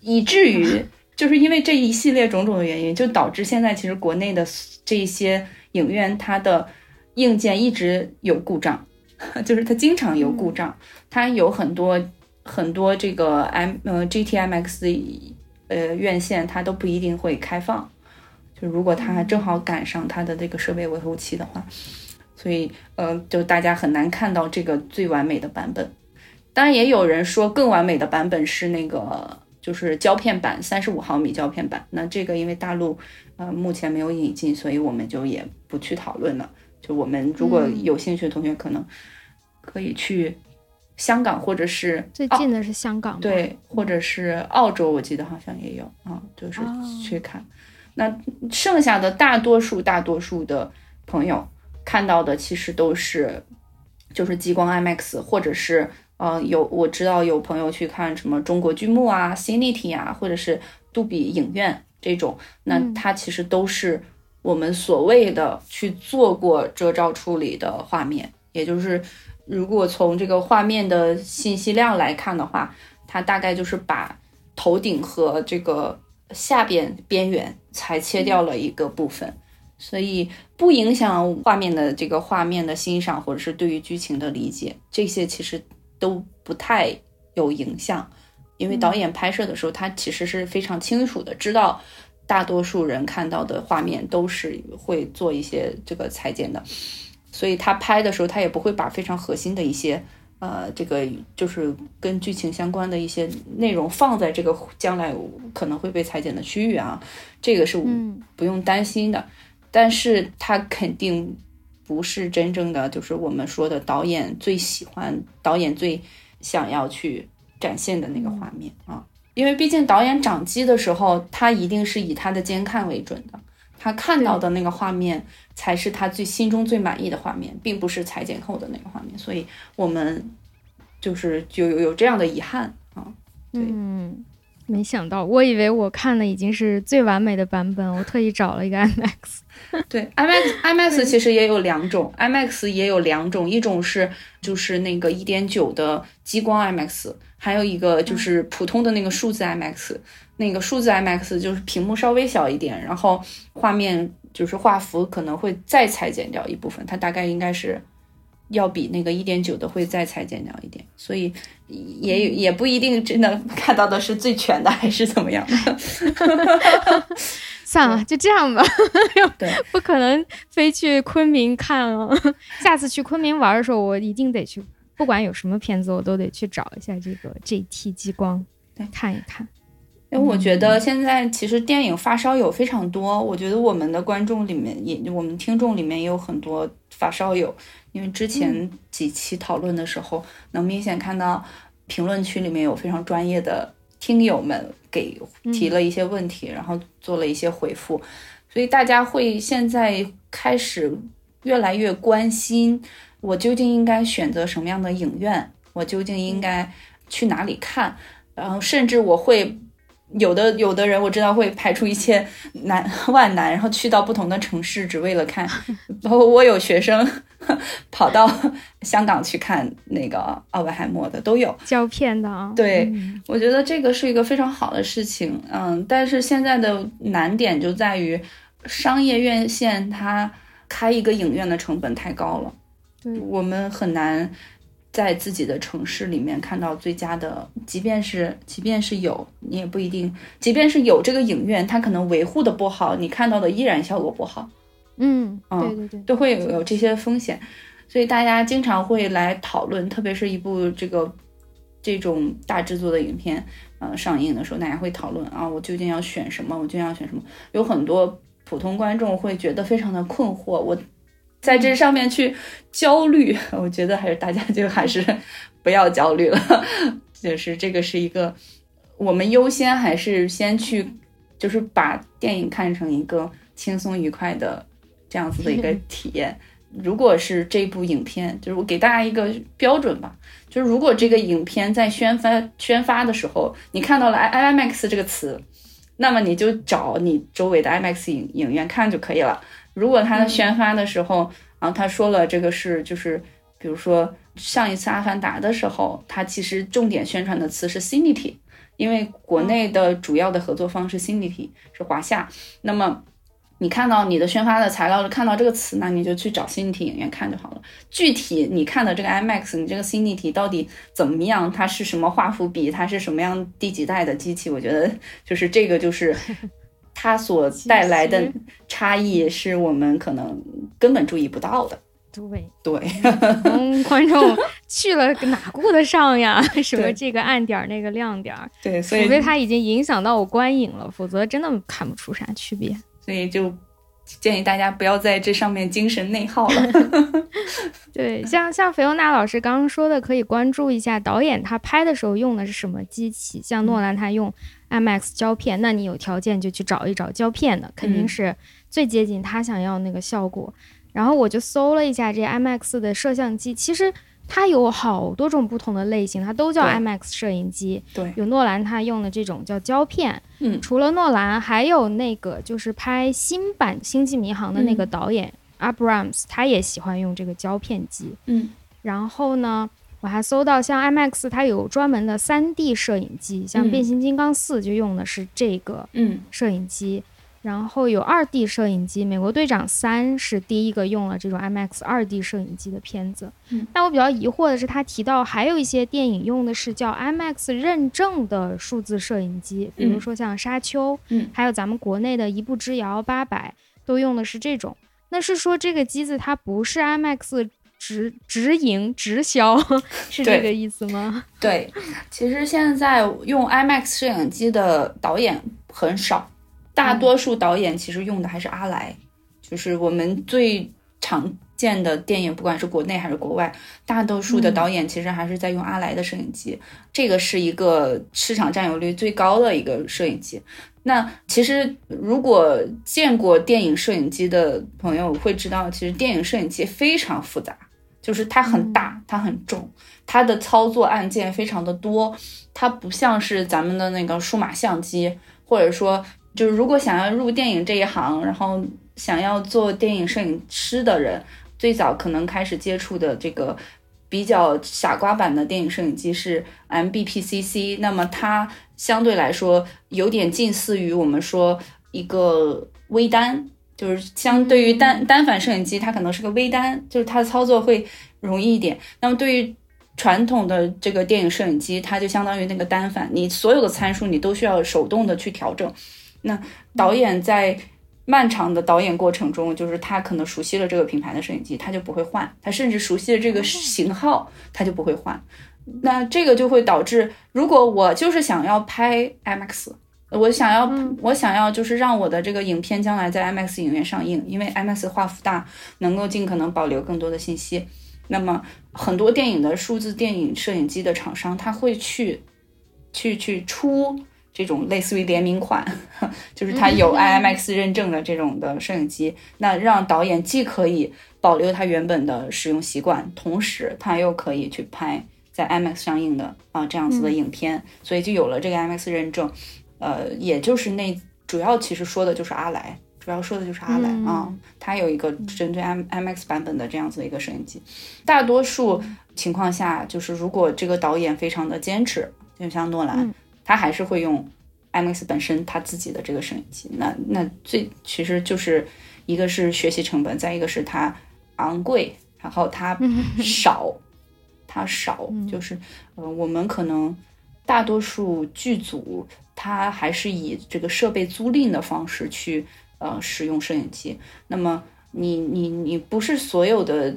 Speaker 2: 以至于就是因为这一系列种种的原因，就导致现在其实国内的这些影院，它的硬件一直有故障，就是它经常有故障，它有很多很多这个 M 呃 GTMX 呃院线，它都不一定会开放，就如果它正好赶上它的这个设备维护期的话，所以呃就大家很难看到这个最完美的版本。当然也有人说更完美的版本是那个。就是胶片版，三十五毫米胶片版。那这个因为大陆呃目前没有引进，所以我们就也不去讨论了。就我们如果有兴趣的同学，可能可以去香港或者是
Speaker 1: 最近的是香港，
Speaker 2: 对，或者是澳洲，我记得好像也有啊，就是去看。那剩下的大多数大多数的朋友看到的其实都是就是激光 IMAX 或者是。呃，有我知道有朋友去看什么中国剧目啊、Cinity 啊，或者是杜比影院这种，那它其实都是我们所谓的去做过遮罩处理的画面。也就是，如果从这个画面的信息量来看的话，它大概就是把头顶和这个下边边缘裁切掉了一个部分，所以不影响画面的这个画面的欣赏，或者是对于剧情的理解，这些其实。都不太有影响，因为导演拍摄的时候，他其实是非常清楚的知道，大多数人看到的画面都是会做一些这个裁剪的，所以他拍的时候，他也不会把非常核心的一些。呃，这个就是跟剧情相关的一些内容放在这个将来可能会被裁剪的区域啊，这个是不用担心的。但是他肯定不是真正的，就是我们说的导演最喜欢、导演最想要去展现的那个画面啊。因为毕竟导演掌机的时候，他一定是以他的监看为准的。他看到的那个画面才是他最心中最满意的画面，并不是裁剪后的那个画面，所以我们就是就有有这样的遗憾啊。
Speaker 1: 对嗯，没想到，我以为我看的已经是最完美的版本，我特意找了一个 IMAX。
Speaker 2: 对，IMAX IMAX 其实也有两种，IMAX 也有两种，一种是就是那个一点九的激光 IMAX，还有一个就是普通的那个数字 IMAX。那个数字 IMAX 就是屏幕稍微小一点，然后画面就是画幅可能会再裁剪掉一部分，它大概应该是要比那个一点九的会再裁剪掉一点，所以也也不一定真的 看到的是最全的，还是怎么样的。
Speaker 1: 算了，就这样吧。
Speaker 2: 对，
Speaker 1: 不可能飞去昆明看了。下次去昆明玩的时候，我一定得去，不管有什么片子，我都得去找一下这个 GT 激光，
Speaker 2: 对，
Speaker 1: 看一看。
Speaker 2: 因为我觉得现在其实电影发烧友非常多，我觉得我们的观众里面也，我们听众里面也有很多发烧友。因为之前几期讨论的时候，能明显看到评论区里面有非常专业的听友们给提了一些问题，然后做了一些回复，所以大家会现在开始越来越关心我究竟应该选择什么样的影院，我究竟应该去哪里看，然后甚至我会。有的有的人我知道会排除一切难 万难，然后去到不同的城市，只为了看。包括我有学生 跑到香港去看那个奥本海默的，都有
Speaker 1: 胶片的啊。
Speaker 2: 对，我觉得这个是一个非常好的事情。嗯，但是现在的难点就在于商业院线它开一个影院的成本太高了，
Speaker 1: 对
Speaker 2: 我们很难。在自己的城市里面看到最佳的，即便是即便是有，你也不一定，即便是有这个影院，它可能维护的不好，你看到的依然效果不好。
Speaker 1: 嗯，对对对，
Speaker 2: 都会有有这些风险，所以大家经常会来讨论，特别是一部这个这种大制作的影片，呃，上映的时候，大家会讨论啊，我究竟要选什么？我究竟要选什么？有很多普通观众会觉得非常的困惑，我。在这上面去焦虑，我觉得还是大家就还是 不要焦虑了。就是这个是一个，我们优先还是先去，就是把电影看成一个轻松愉快的这样子的一个体验。如果是这部影片，就是我给大家一个标准吧，就是如果这个影片在宣发宣发的时候，你看到了 i IMAX 这个词，那么你就找你周围的 IMAX 影影院看就可以了。如果他宣发的时候，然后他说了这个是就是，比如说上一次《阿凡达》的时候，他其实重点宣传的词是 Cinity，因为国内的主要的合作方是 Cinity，是华夏。那么你看到你的宣发的材料看到这个词，那你就去找 Cinity 影院看就好了。具体你看的这个 IMAX，你这个 Cinity 到底怎么样？它是什么画幅比？它是什么样第几代的机器？我觉得就是这个就是。它所带来的差异是我们可能根本注意不到的。
Speaker 1: 对
Speaker 2: 对，
Speaker 1: 观众去了哪顾得上呀？什么这个暗点那个亮点？
Speaker 2: 对，所以
Speaker 1: 除非它已经影响到我观影了，否则真的看不出啥区别。
Speaker 2: 所以就。建议大家不要在这上面精神内耗了。
Speaker 1: 对，像像菲欧娜老师刚刚说的，可以关注一下导演他拍的时候用的是什么机器。像诺兰他用 IMAX 胶片，那你有条件就去找一找胶片的，肯定是最接近他想要那个效果。然后我就搜了一下这 IMAX 的摄像机，其实。它有好多种不同的类型，它都叫 IMAX 摄影机。
Speaker 2: 对，
Speaker 1: 有诺兰他用的这种叫胶片。
Speaker 2: 嗯，
Speaker 1: 除了诺兰，还有那个就是拍新版《星际迷航》的那个导演 Abrams，他也喜欢用这个胶片机。
Speaker 2: 嗯，
Speaker 1: 然后呢，我还搜到像 IMAX，它有专门的 3D 摄影机，像《变形金刚四》就用的是这个摄影机。然后有 2D 摄影机，《美国队长三》是第一个用了这种 IMAX 2D 摄影机的片子。
Speaker 2: 嗯，
Speaker 1: 但我比较疑惑的是，他提到还有一些电影用的是叫 IMAX 认证的数字摄影机，比如说像《沙丘》，
Speaker 2: 嗯，
Speaker 1: 还有咱们国内的一步之遥八百，都用的是这种。那是说这个机子它不是 IMAX 直直营直销，是这个意思吗？
Speaker 2: 对，其实现在用 IMAX 摄影机的导演很少。大多数导演其实用的还是阿莱，就是我们最常见的电影，不管是国内还是国外，大多数的导演其实还是在用阿莱的摄影机。这个是一个市场占有率最高的一个摄影机。那其实如果见过电影摄影机的朋友会知道，其实电影摄影机非常复杂，就是它很大，它很重，它的操作按键非常的多，它不像是咱们的那个数码相机，或者说。就是如果想要入电影这一行，然后想要做电影摄影师的人，最早可能开始接触的这个比较傻瓜版的电影摄影机是 MBPCC，那么它相对来说有点近似于我们说一个微单，就是相对于单单反摄影机，它可能是个微单，就是它的操作会容易一点。那么对于传统的这个电影摄影机，它就相当于那个单反，你所有的参数你都需要手动的去调整。那导演在漫长的导演过程中，就是他可能熟悉了这个品牌的摄影机，他就不会换，他甚至熟悉了这个型号，他就不会换。那这个就会导致，如果我就是想要拍 IMAX，我想要我想要就是让我的这个影片将来在 IMAX 影院上映，因为 IMAX 画幅大，能够尽可能保留更多的信息。那么很多电影的数字电影摄影机的厂商，他会去去去出。这种类似于联名款，就是它有 IMAX 认证的这种的摄影机，那让导演既可以保留他原本的使用习惯，同时他又可以去拍在 IMAX 上映的啊这样子的影片，所以就有了这个 IMAX 认证。呃，也就是那主要其实说的就是阿莱，主要说的就是阿莱啊，它有一个针对 M IMX 版本的这样子的一个摄影机。大多数情况下，就是如果这个导演非常的坚持，就像诺兰。他还是会用 IMAX 本身他自己的这个摄影机，那那最其实就是一个是学习成本，再一个是它昂贵，然后它 少，它少，就是呃我们可能大多数剧组他还是以这个设备租赁的方式去呃使用摄影机，那么你你你不是所有的。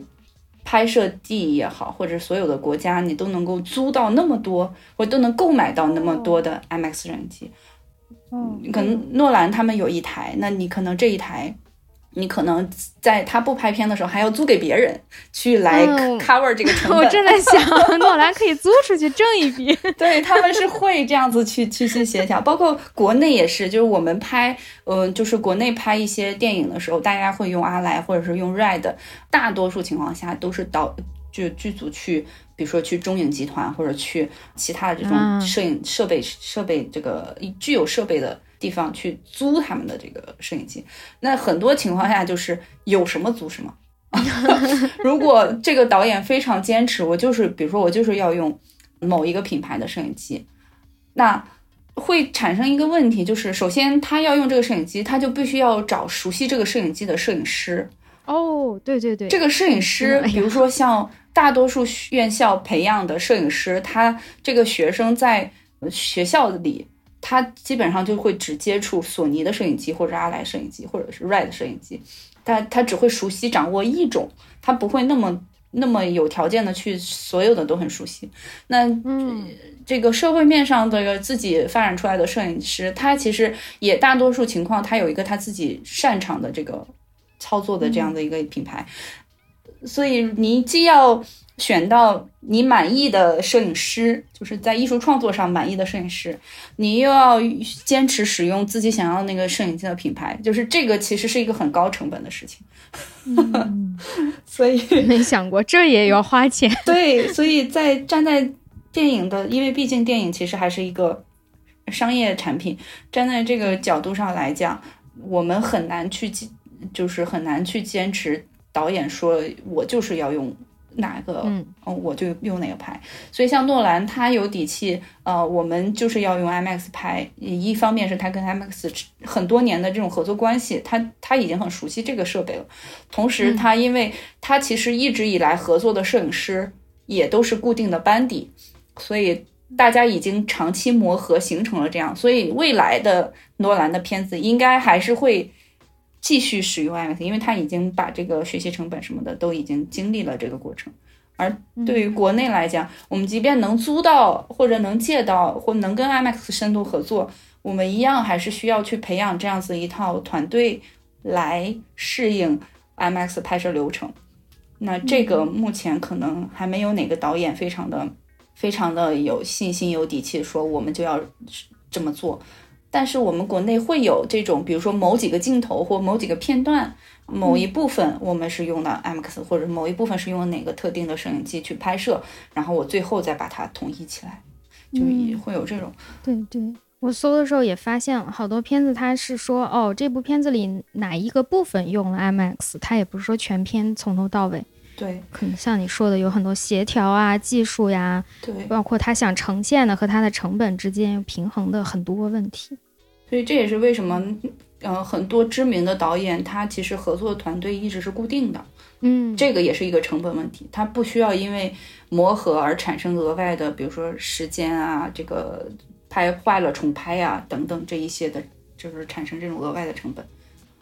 Speaker 2: 拍摄地也好，或者所有的国家，你都能够租到那么多，或都能购买到那么多的 IMAX 摄影机。
Speaker 1: 嗯，
Speaker 2: 可能诺兰他们有一台，那你可能这一台。你可能在他不拍片的时候，还要租给别人去来 cover 这个成本。
Speaker 1: 我正在想，诺兰可以租出去挣一笔。
Speaker 2: 对他们是会这样子去去去协调，包括国内也是，就是我们拍，嗯，就是国内拍一些电影的时候，大家会用阿莱或者是用 Red，大多数情况下都是导就剧组去，比如说去中影集团或者去其他的这种摄影设备设备这个具有设备的。地方去租他们的这个摄影机，那很多情况下就是有什么租什么。如果这个导演非常坚持，我就是比如说我就是要用某一个品牌的摄影机，那会产生一个问题，就是首先他要用这个摄影机，他就必须要找熟悉这个摄影机的摄影师。
Speaker 1: 哦，对对对，
Speaker 2: 这个摄影师，比如说像大多数院校培养的摄影师，他这个学生在学校里。他基本上就会只接触索尼的摄影机，或者阿莱摄影机，或者是 Red 摄影机。他他只会熟悉掌握一种，他不会那么那么有条件的去所有的都很熟悉。那
Speaker 1: 嗯，
Speaker 2: 这个社会面上的自己发展出来的摄影师，他其实也大多数情况，他有一个他自己擅长的这个操作的这样的一个品牌。所以你既要选到你满意的摄影师，就是在艺术创作上满意的摄影师，你又要坚持使用自己想要那个摄影机的品牌，就是这个其实是一个很高成本的事情。所以
Speaker 1: 没想过这也要花钱。
Speaker 2: 对，所以在站在电影的，因为毕竟电影其实还是一个商业产品，站在这个角度上来讲，我们很难去，就是很难去坚持。导演说：“我就是要用哪个，
Speaker 1: 嗯，
Speaker 2: 我就用哪个拍。所以像诺兰，他有底气，呃，我们就是要用 IMAX 拍。一方面是他跟 IMAX 很多年的这种合作关系，他他已经很熟悉这个设备了。同时，他因为他其实一直以来合作的摄影师也都是固定的班底，所以大家已经长期磨合形成了这样。所以未来的诺兰的片子应该还是会。继续使用 IMAX，因为他已经把这个学习成本什么的都已经经历了这个过程。而对于国内来讲，我们即便能租到或者能借到或能跟 IMAX 深度合作，我们一样还是需要去培养这样子一套团队来适应 IMAX 拍摄流程。那这个目前可能还没有哪个导演非常的、非常的有信心、有底气说我们就要这么做。但是我们国内会有这种，比如说某几个镜头或某几个片段，某一部分我们是用的 IMAX，或者某一部分是用哪个特定的摄影机去拍摄，然后我最后再把它统一起来，就也会有这种。
Speaker 1: 对对，我搜的时候也发现了好多片子，它是说哦，这部片子里哪一个部分用了 IMAX，它也不是说全片从头到尾。
Speaker 2: 对，
Speaker 1: 可能像你说的，有很多协调啊、技术呀，
Speaker 2: 对，
Speaker 1: 包括他想呈现的和他的成本之间平衡的很多问题。
Speaker 2: 所以这也是为什么，呃，很多知名的导演他其实合作团队一直是固定的。
Speaker 1: 嗯，
Speaker 2: 这个也是一个成本问题，他不需要因为磨合而产生额外的，比如说时间啊，这个拍坏了重拍呀等等这一些的，就是产生这种额外的成本。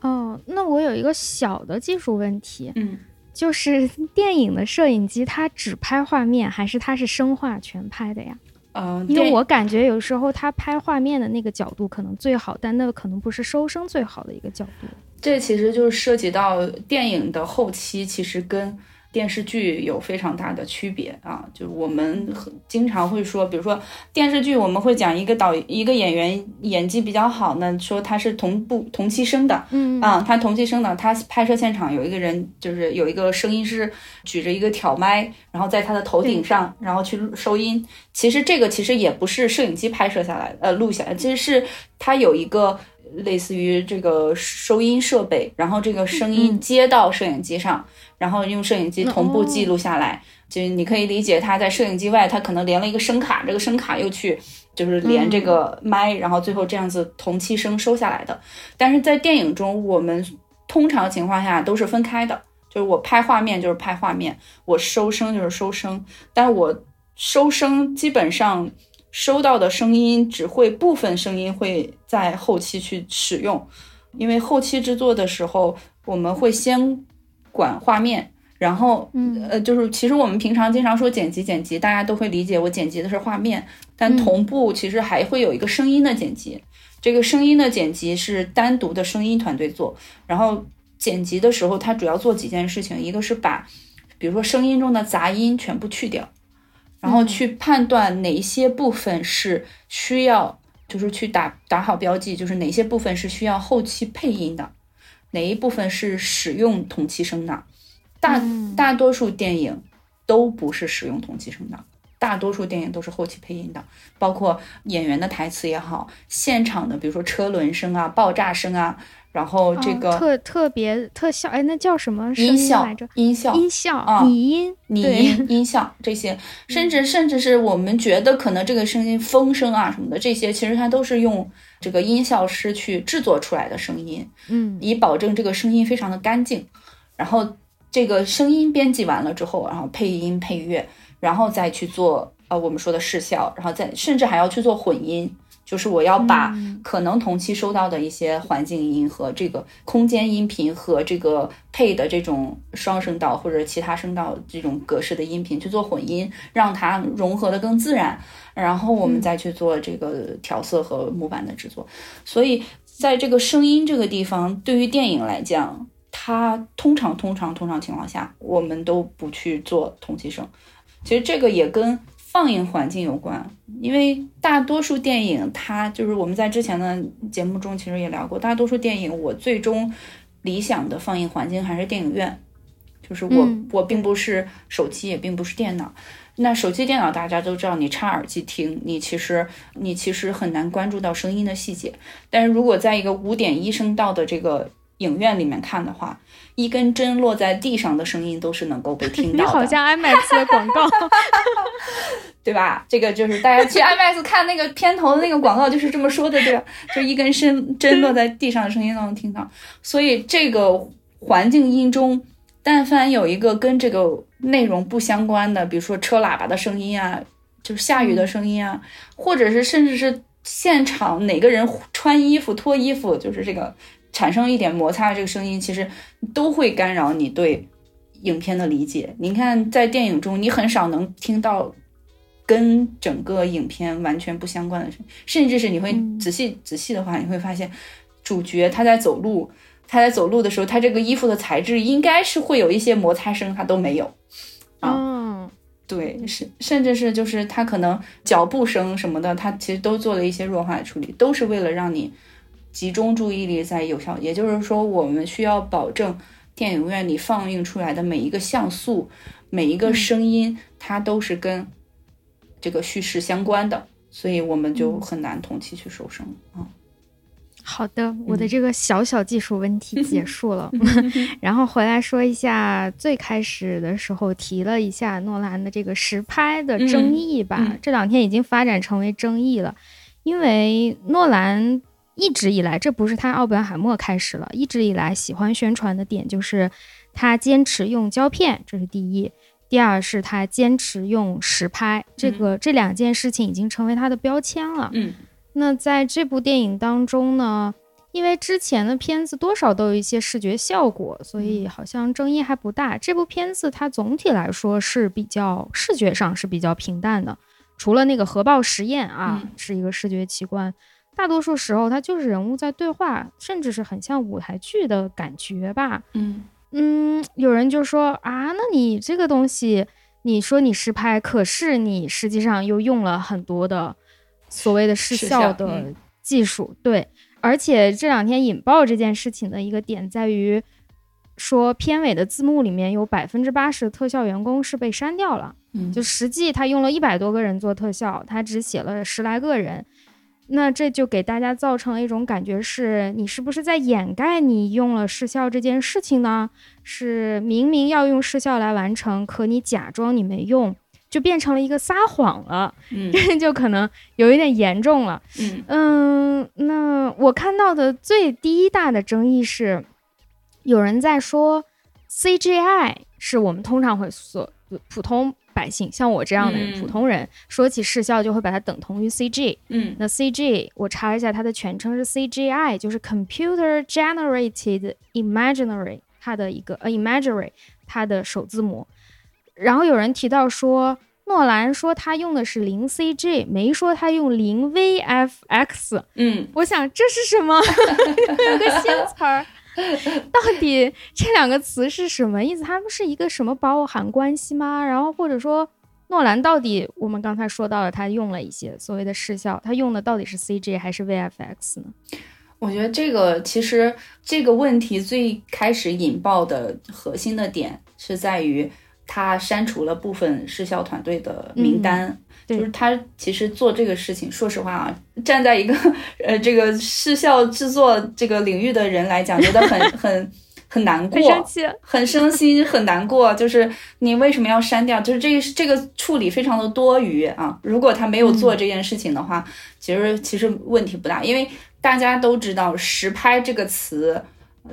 Speaker 1: 哦，那我有一个小的技术问题。
Speaker 2: 嗯。
Speaker 1: 就是 电影的摄影机，它只拍画面，还是它是生画全拍的呀？
Speaker 2: 嗯，
Speaker 1: 因为我感觉有时候他拍画面的那个角度可能最好，但那可能不是收声最好的一个角度。
Speaker 2: 这其实就是涉及到电影的后期，其实跟。电视剧有非常大的区别啊，就是我们经常会说，比如说电视剧，我们会讲一个导一个演员演技比较好呢，说他是同步同期生的，
Speaker 1: 嗯
Speaker 2: 啊，他同期生的，他拍摄现场有一个人，就是有一个声音师举着一个挑麦，然后在他的头顶上，然后去收音。其实这个其实也不是摄影机拍摄下来，呃，录下来，其实是他有一个类似于这个收音设备，然后这个声音接到摄影机上。然后用摄影机同步记录下来，就你可以理解它在摄影机外，它可能连了一个声卡，这个声卡又去就是连这个麦，然后最后这样子同期声收下来的。但是在电影中，我们通常情况下都是分开的，就是我拍画面就是拍画面，我收声就是收声，但我收声基本上收到的声音只会部分声音会在后期去使用，因为后期制作的时候我们会先。管画面，然后，嗯。呃，就是其实我们平常经常说剪辑，剪辑，大家都会理解我剪辑的是画面，但同步其实还会有一个声音的剪辑，这个声音的剪辑是单独的声音团队做，然后剪辑的时候，它主要做几件事情，一个是把，比如说声音中的杂音全部去掉，然后去判断哪些部分是需要，就是去打打好标记，就是哪些部分是需要后期配音的。哪一部分是使用同期声的？大大多数电影都不是使用同期声的，大多数电影都是后期配音的，包括演员的台词也好，现场的比如说车轮声啊、爆炸声啊。然后这个
Speaker 1: 特特别特效，哎，那叫什么
Speaker 2: 音效
Speaker 1: 来着？
Speaker 2: 音效，
Speaker 1: 音效，啊拟音，
Speaker 2: 拟音，音效这些，甚至甚至是我们觉得可能这个声音风声啊什么的，这些其实它都是用这个音效师去制作出来的声音，
Speaker 1: 嗯，
Speaker 2: 以保证这个声音非常的干净。然后这个声音编辑完了之后，然后配音配乐，然后再去做呃我们说的视效，然后再甚至还要去做混音。就是我要把可能同期收到的一些环境音和这个空间音频和这个配的这种双声道或者其他声道这种格式的音频去做混音，让它融合的更自然，然后我们再去做这个调色和模板的制作。所以在这个声音这个地方，对于电影来讲，它通常通常通常情况下，我们都不去做同期声。其实这个也跟。放映环境有关，因为大多数电影，它就是我们在之前的节目中其实也聊过，大多数电影我最终理想的放映环境还是电影院，就是我我并不是手机，也并不是电脑。那手机、电脑大家都知道，你插耳机听，你其实你其实很难关注到声音的细节。但是如果在一个五点一声道的这个影院里面看的话，一根针落在地上的声音都是能够被听 到的。
Speaker 1: 你好像 IMAX 的广告，
Speaker 2: 对吧？这个就是大家去 IMAX 看那个片头的那个广告就是这么说的，对吧？就一根针针落在地上的声音都能听到。所以这个环境音中，但凡有一个跟这个内容不相关的，比如说车喇叭的声音啊，就是下雨的声音啊，或者是甚至是现场哪个人穿衣服脱衣服，就是这个。产生一点摩擦的这个声音，其实都会干扰你对影片的理解。你看，在电影中，你很少能听到跟整个影片完全不相关的声，甚至是你会仔细仔细的话，你会发现主角他在走路，他在走路的时候，他这个衣服的材质应该是会有一些摩擦声，他都没有。
Speaker 1: 啊，
Speaker 2: 对，是，甚至是就是他可能脚步声什么的，他其实都做了一些弱化的处理，都是为了让你。集中注意力在有效，也就是说，我们需要保证电影院里放映出来的每一个像素、每一个声音，它都是跟这个叙事相关的，所以我们就很难同期去收声啊。
Speaker 1: 好的，我的这个小小技术问题结束了，然后回来说一下最开始的时候提了一下诺兰的这个实拍的争议吧。这两天已经发展成为争议了，因为诺兰。一直以来，这不是他奥本海默开始了。一直以来，喜欢宣传的点就是他坚持用胶片，这是第一。第二是他坚持用实拍，这个这两件事情已经成为他的标签了。
Speaker 2: 嗯，
Speaker 1: 那在这部电影当中呢，因为之前的片子多少都有一些视觉效果，所以好像争议还不大。这部片子它总体来说是比较视觉上是比较平淡的，除了那个核爆实验啊，是一个视觉奇观。大多数时候，它就是人物在对话，甚至是很像舞台剧的感觉吧。
Speaker 2: 嗯
Speaker 1: 嗯，有人就说啊，那你这个东西，你说你实拍，可是你实际上又用了很多的所谓的视效的技术，对。而且这两天引爆这件事情的一个点在于，说片尾的字幕里面有百分之八十的特效员工是被删掉了。
Speaker 2: 嗯，
Speaker 1: 就实际他用了一百多个人做特效，他只写了十来个人。那这就给大家造成了一种感觉，是你是不是在掩盖你用了视效这件事情呢？是明明要用视效来完成，可你假装你没用，就变成了一个撒谎了。
Speaker 2: 嗯，
Speaker 1: 这 就可能有一点严重了。
Speaker 2: 嗯
Speaker 1: 嗯，那我看到的最第一大的争议是，有人在说 CGI 是我们通常会所普通。百姓像我这样的普通人，说起视效就会把它等同于 CG。
Speaker 2: 嗯，
Speaker 1: 那 CG 我查了一下，它的全称是 CGI，就是 Computer Generated Imaginary，它的一个呃 Imagery，它的首字母。然后有人提到说，诺兰说他用的是零 CG，没说他用零 VFX。
Speaker 2: 嗯，
Speaker 1: 我想这是什么？有个新词儿。到底这两个词是什么意思？他们是一个什么包含关系吗？然后或者说，诺兰到底我们刚才说到了，他用了一些所谓的视效，他用的到底是 CG 还是 VFX 呢？
Speaker 2: 我觉得这个其实这个问题最开始引爆的核心的点是在于。他删除了部分视效团队的名单，就是他其实做这个事情，说实话啊，站在一个呃这个视效制作这个领域的人来讲，觉得很 很很难过，
Speaker 1: 很生气，
Speaker 2: 很生心，很难过。就是你为什么要删掉？就是这个这个处理非常的多余啊！如果他没有做这件事情的话，其实其实问题不大，因为大家都知道“实拍”这个词，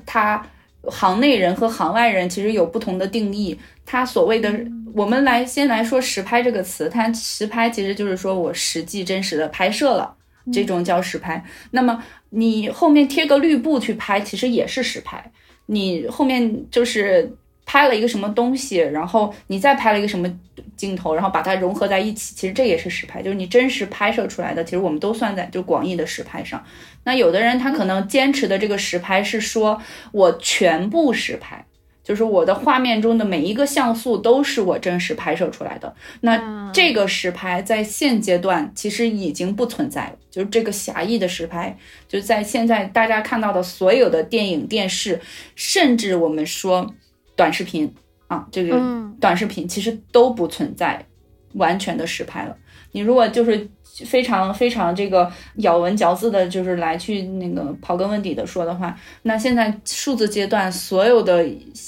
Speaker 2: 它。行内人和行外人其实有不同的定义。他所谓的，我们来先来说实拍这个词，它实拍其实就是说我实际真实的拍摄了，这种叫实拍。那么你后面贴个绿布去拍，其实也是实拍。你后面就是。拍了一个什么东西，然后你再拍了一个什么镜头，然后把它融合在一起，其实这也是实拍，就是你真实拍摄出来的。其实我们都算在就广义的实拍上。那有的人他可能坚持的这个实拍是说我全部实拍，就是我的画面中的每一个像素都是我真实拍摄出来的。那这个实拍在现阶段其实已经不存在了，就是这个狭义的实拍，就在现在大家看到的所有的电影、电视，甚至我们说。短视频啊，这个短视频其实都不存在完全的实拍了。你如果就是非常非常这个咬文嚼字的，就是来去那个刨根问底的说的话，那现在数字阶段所有的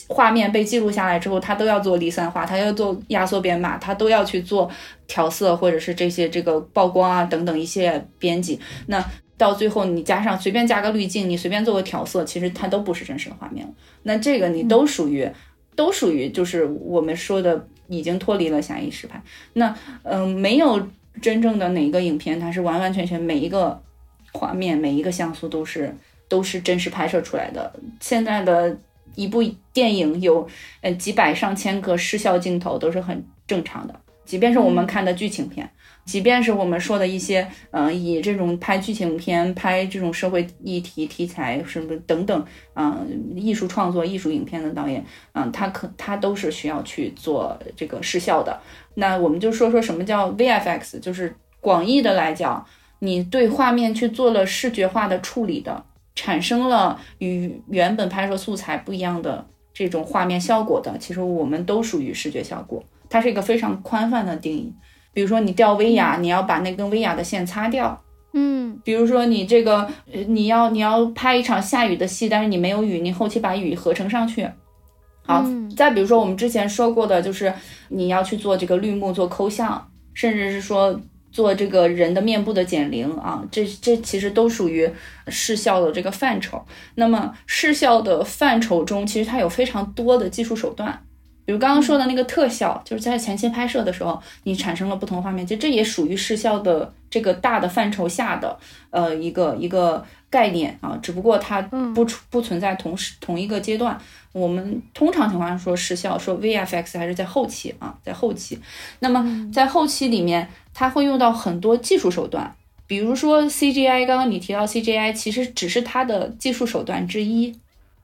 Speaker 2: 画面被记录下来之后，它都要做离散化，它要做压缩编码，它都要去做调色或者是这些这个曝光啊等等一些编辑。那到最后你加上随便加个滤镜，你随便做个调色，其实它都不是真实的画面了。那这个你都属于都属于就是我们说的已经脱离了狭义实拍。那嗯，没有。真正的哪一个影片，它是完完全全每一个画面、每一个像素都是都是真实拍摄出来的。现在的一部电影有呃几百上千个失效镜头都是很正常的，即便是我们看的剧情片。即便是我们说的一些，嗯，以这种拍剧情片、拍这种社会议题题材什么等等，嗯，艺术创作、艺术影片的导演，嗯，他可他都是需要去做这个视效的。那我们就说说什么叫 VFX，就是广义的来讲，你对画面去做了视觉化的处理的，产生了与原本拍摄素材不一样的这种画面效果的，其实我们都属于视觉效果。它是一个非常宽泛的定义。比如说你吊威亚，你要把那根威亚的线擦掉。
Speaker 1: 嗯，
Speaker 2: 比如说你这个，你要你要拍一场下雨的戏，但是你没有雨，你后期把雨合成上去。好，再比如说我们之前说过的，就是你要去做这个绿幕做抠像，甚至是说做这个人的面部的减龄啊，这这其实都属于视效的这个范畴。那么视效的范畴中，其实它有非常多的技术手段。比如刚刚说的那个特效，就是在前期拍摄的时候，你产生了不同画面，其实这也属于视效的这个大的范畴下的呃一个一个概念啊，只不过它不不存在同时同一个阶段。我们通常情况下说视效，说 VFX 还是在后期啊，在后期。那么在后期里面，它会用到很多技术手段，比如说 CGI。刚刚你提到 CGI，其实只是它的技术手段之一。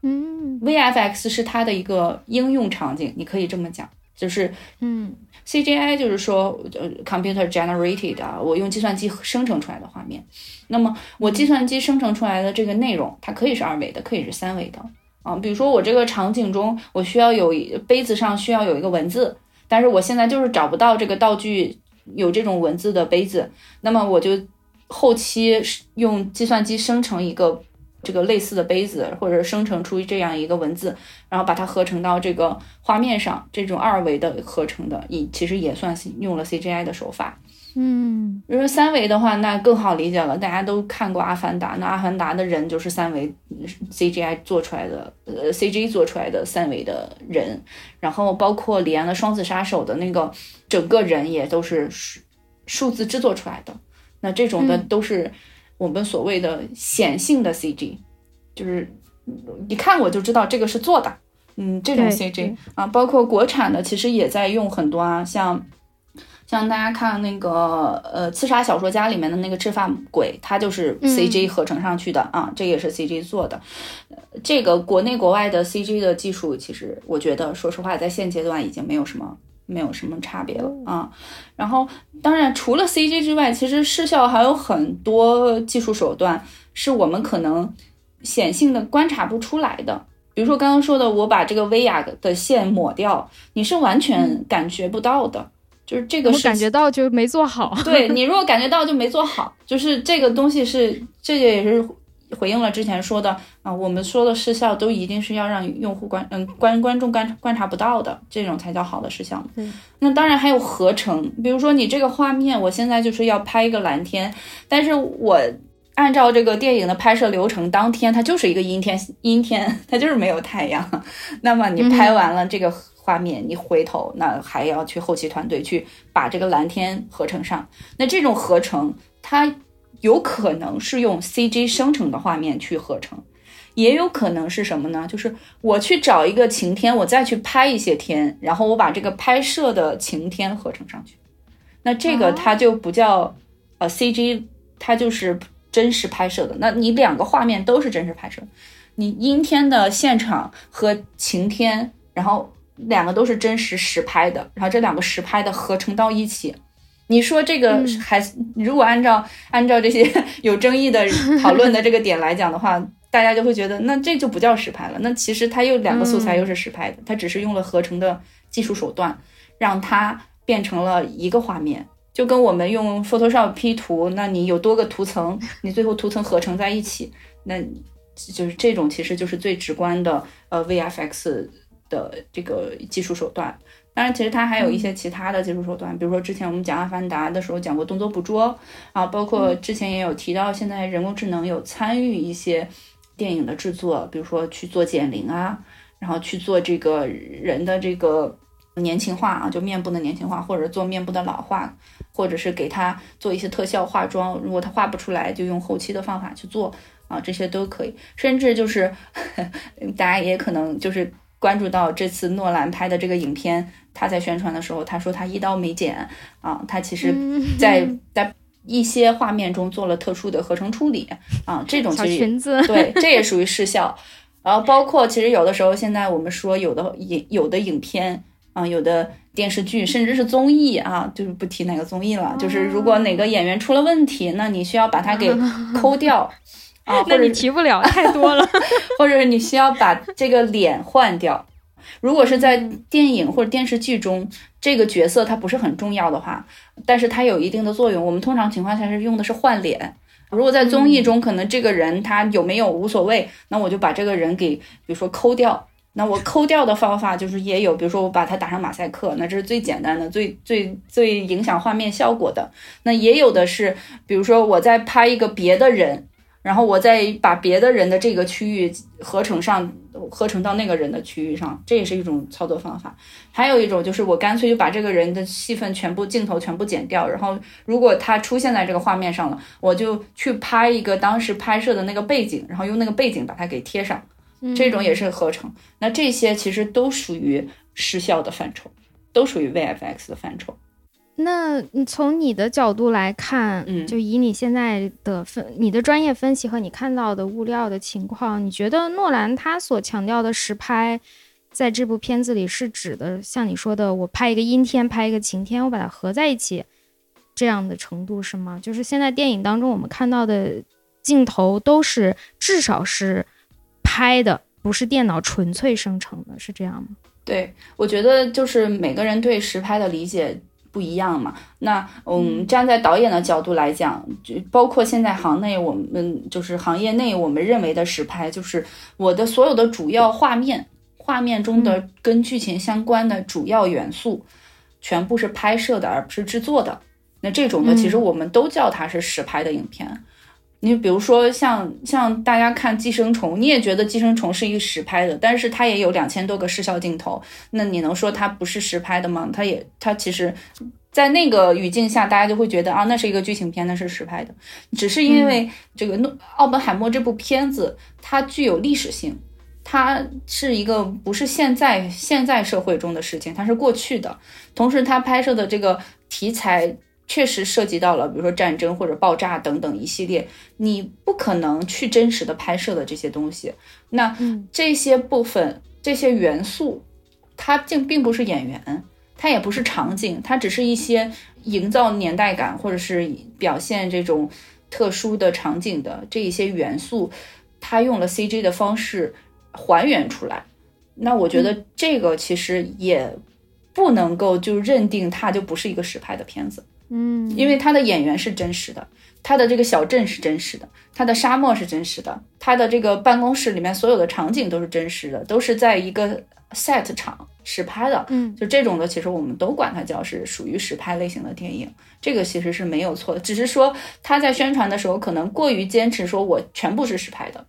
Speaker 1: 嗯
Speaker 2: ，VFX 是它的一个应用场景，你可以这么讲，就是
Speaker 1: 嗯
Speaker 2: ，CGI 就是说呃，computer generated 啊，我用计算机生成出来的画面。那么我计算机生成出来的这个内容，它可以是二维的，可以是三维的啊。比如说我这个场景中，我需要有杯子上需要有一个文字，但是我现在就是找不到这个道具有这种文字的杯子，那么我就后期用计算机生成一个。这个类似的杯子，或者生成出这样一个文字，然后把它合成到这个画面上，这种二维的合成的，也其实也算是用了 CGI 的手法。
Speaker 1: 嗯，
Speaker 2: 如果三维的话，那更好理解了。大家都看过《阿凡达》，那《阿凡达》的人就是三维 CGI 做出来的，呃，CG 做出来的三维的人。然后包括李安的《双子杀手》的那个整个人也都是数数字制作出来的。那这种的都是。我们所谓的显性的 CG，就是一看我就知道这个是做的，嗯，这种 CG 啊，包括国产的其实也在用很多啊，像像大家看那个呃《刺杀小说家》里面的那个制发鬼，它就是 CG 合成上去的啊，这也是 CG 做的。这个国内国外的 CG 的技术，其实我觉得说实话，在现阶段已经没有什么。没有什么差别了啊，然后当然除了 CG 之外，其实视效还有很多技术手段是我们可能显性的观察不出来的。比如说刚刚说的，我把这个威亚的线抹掉，你是完全感觉不到的，就是这个是
Speaker 1: 感觉到就没做好。
Speaker 2: 对你如果感觉到就没做好，就是这个东西是这个也是。回应了之前说的啊，我们说的失效都一定是要让用户观嗯观观众观观察不到的，这种才叫好的失效。
Speaker 1: 嗯，
Speaker 2: 那当然还有合成，比如说你这个画面，我现在就是要拍一个蓝天，但是我按照这个电影的拍摄流程，当天它就是一个阴天，阴天 它就是没有太阳。那么你拍完了这个画面，你回头那还要去后期团队去把这个蓝天合成上。那这种合成它。有可能是用 CG 生成的画面去合成，也有可能是什么呢？就是我去找一个晴天，我再去拍一些天，然后我把这个拍摄的晴天合成上去。那这个它就不叫呃 CG，它就是真实拍摄的。那你两个画面都是真实拍摄，你阴天的现场和晴天，然后两个都是真实实拍的，然后这两个实拍的合成到一起。你说这个还如果按照按照这些 有争议的 讨论的这个点来讲的话，大家就会觉得那这就不叫实拍了。那其实它又两个素材又是实拍的，它只是用了合成的技术手段，让它变成了一个画面，就跟我们用 Photoshop P 图，那你有多个图层，你最后图层合成在一起，那就是这种其实就是最直观的呃 VFX 的这个技术手段。当然，其实它还有一些其他的技术手段，比如说之前我们讲《阿凡达》的时候讲过动作捕捉啊，包括之前也有提到，现在人工智能有参与一些电影的制作，比如说去做减龄啊，然后去做这个人的这个年轻化啊，就面部的年轻化，或者做面部的老化，或者是给他做一些特效化妆，如果他画不出来，就用后期的方法去做啊，这些都可以，甚至就是 大家也可能就是关注到这次诺兰拍的这个影片。他在宣传的时候，他说他一刀没剪啊，他其实在在一些画面中做了特殊的合成处理啊，这种其实对，这也属于视效。然后包括其实有的时候，现在我们说有的影有的影片啊，有的电视剧，甚至是综艺啊，就是不提哪个综艺了，就是如果哪个演员出了问题，那你需要把它给 抠掉啊，
Speaker 1: 那你提不了太多了，
Speaker 2: 或者你需要把这个脸换掉。如果是在电影或者电视剧中，这个角色他不是很重要的话，但是他有一定的作用，我们通常情况下是用的是换脸。如果在综艺中，可能这个人他有没有无所谓，那我就把这个人给，比如说抠掉。那我抠掉的方法就是也有，比如说我把它打上马赛克，那这是最简单的、最最最影响画面效果的。那也有的是，比如说我在拍一个别的人。然后我再把别的人的这个区域合成上，合成到那个人的区域上，这也是一种操作方法。还有一种就是我干脆就把这个人的戏份全部镜头全部剪掉，然后如果他出现在这个画面上了，我就去拍一个当时拍摄的那个背景，然后用那个背景把它给贴上，这种也是合成。那这些其实都属于失效的范畴，都属于 VFX 的范畴。
Speaker 1: 那你从你的角度来看，
Speaker 2: 嗯，
Speaker 1: 就以你现在的分，你的专业分析和你看到的物料的情况，你觉得诺兰他所强调的实拍，在这部片子里是指的，像你说的，我拍一个阴天，拍一个晴天，我把它合在一起，这样的程度是吗？就是现在电影当中我们看到的镜头都是至少是拍的，不是电脑纯粹生成的，是这样吗？
Speaker 2: 对，我觉得就是每个人对实拍的理解。不一样嘛？那嗯，站在导演的角度来讲，就包括现在行内我们就是行业内我们认为的实拍，就是我的所有的主要画面，画面中的跟剧情相关的主要元素，全部是拍摄的，而不是制作的。那这种的，其实我们都叫它是实拍的影片。你比如说像像大家看《寄生虫》，你也觉得《寄生虫》是一个实拍的，但是它也有两千多个视效镜头，那你能说它不是实拍的吗？它也，它其实，在那个语境下，大家就会觉得啊，那是一个剧情片，那是实拍的。只是因为这个诺奥本海默这部片子，它具有历史性，它是一个不是现在现在社会中的事情，它是过去的，同时它拍摄的这个题材。确实涉及到了，比如说战争或者爆炸等等一系列，你不可能去真实的拍摄的这些东西。那这些部分、这些元素，它竟并不是演员，它也不是场景，它只是一些营造年代感或者是表现这种特殊的场景的这一些元素，它用了 CG 的方式还原出来。那我觉得这个其实也不能够就认定它就不是一个实拍的片子。
Speaker 1: 嗯，
Speaker 2: 因为他的演员是真实的，他的这个小镇是真实的，他的沙漠是真实的，他的这个办公室里面所有的场景都是真实的，都是在一个 set 场实拍的。
Speaker 1: 嗯，
Speaker 2: 就这种的，其实我们都管它叫是属于实拍类型的电影，这个其实是没有错的，只是说他在宣传的时候可能过于坚持说我全部是实拍的，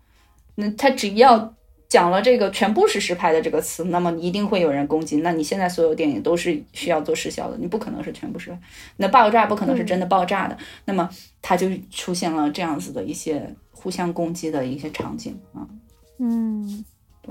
Speaker 2: 那他只要。讲了这个全部是实拍的这个词，那么一定会有人攻击。那你现在所有电影都是需要做实效的，你不可能是全部实拍。那爆炸不可能是真的爆炸的，那么它就出现了这样子的一些互相攻击的一些场景啊。
Speaker 1: 嗯，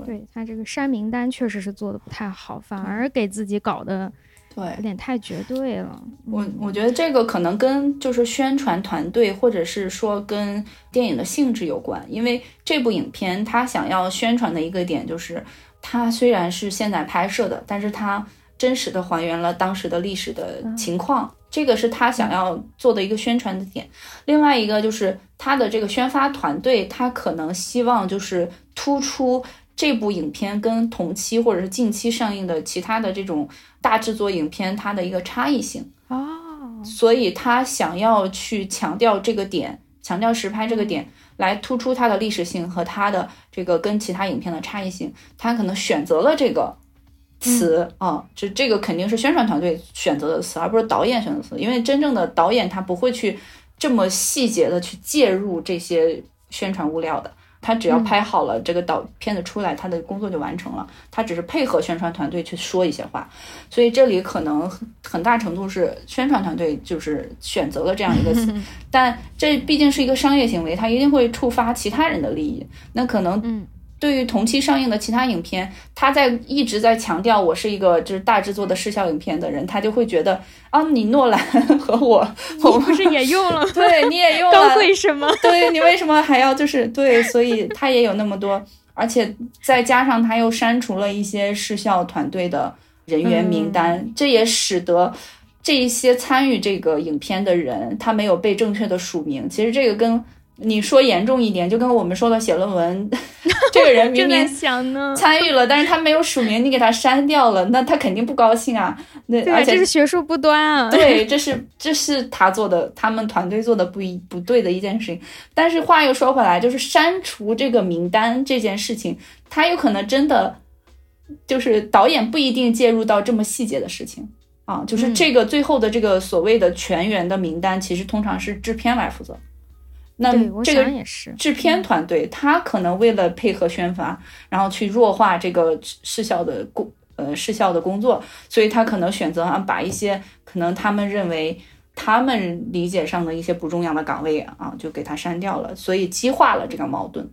Speaker 1: 对他这个删名单确实是做的不太好，反而给自己搞得。
Speaker 2: 对，
Speaker 1: 有点太绝对了。
Speaker 2: 我我觉得这个可能跟就是宣传团队，或者是说跟电影的性质有关。因为这部影片它想要宣传的一个点就是，它虽然是现在拍摄的，但是它真实的还原了当时的历史的情况，这个是他想要做的一个宣传的点。另外一个就是他的这个宣发团队，他可能希望就是突出这部影片跟同期或者是近期上映的其他的这种大制作影片它的一个差异性
Speaker 1: 啊，
Speaker 2: 所以他想要去强调这个点，强调实拍这个点，来突出它的历史性和它的这个跟其他影片的差异性，他可能选择了这个。词啊，就这个肯定是宣传团队选择的词，而不是导演选择的词。因为真正的导演他不会去这么细节的去介入这些宣传物料的，他只要拍好了这个导片子出来，他的工作就完成了。他只是配合宣传团队去说一些话，所以这里可能很大程度是宣传团队就是选择了这样一个词，但这毕竟是一个商业行为，它一定会触发其他人的利益。那可能
Speaker 1: 嗯。
Speaker 2: 对于同期上映的其他影片，他在一直在强调我是一个就是大制作的视效影片的人，他就会觉得啊，你诺兰 和我，我
Speaker 1: 不是也用了？
Speaker 2: 对，你也用了，
Speaker 1: 高贵什么？
Speaker 2: 对你为什么还要就是对？所以他也有那么多，而且再加上他又删除了一些视效团队的人员名单，这也使得这一些参与这个影片的人，他没有被正确的署名。其实这个跟你说严重一点，就跟我们说的写论文，这个人明明 参与了，但是他没有署名，你给他删掉了，那他肯定不高兴啊。那而且
Speaker 1: 这是学术不端啊。
Speaker 2: 对，这是这是他做的，他们团队做的不一不对的一件事情。但是话又说回来，就是删除这个名单这件事情，他有可能真的就是导演不一定介入到这么细节的事情啊。就是这个最后的这个所谓的全员的名单，其实通常是制片来负责。那这个制片团队，他可能为了配合宣发，然后去弱化这个视效的工呃视效的工作，所以他可能选择啊把一些可能他们认为他们理解上的一些不重要的岗位啊就给他删掉了，所以激化了这个矛盾。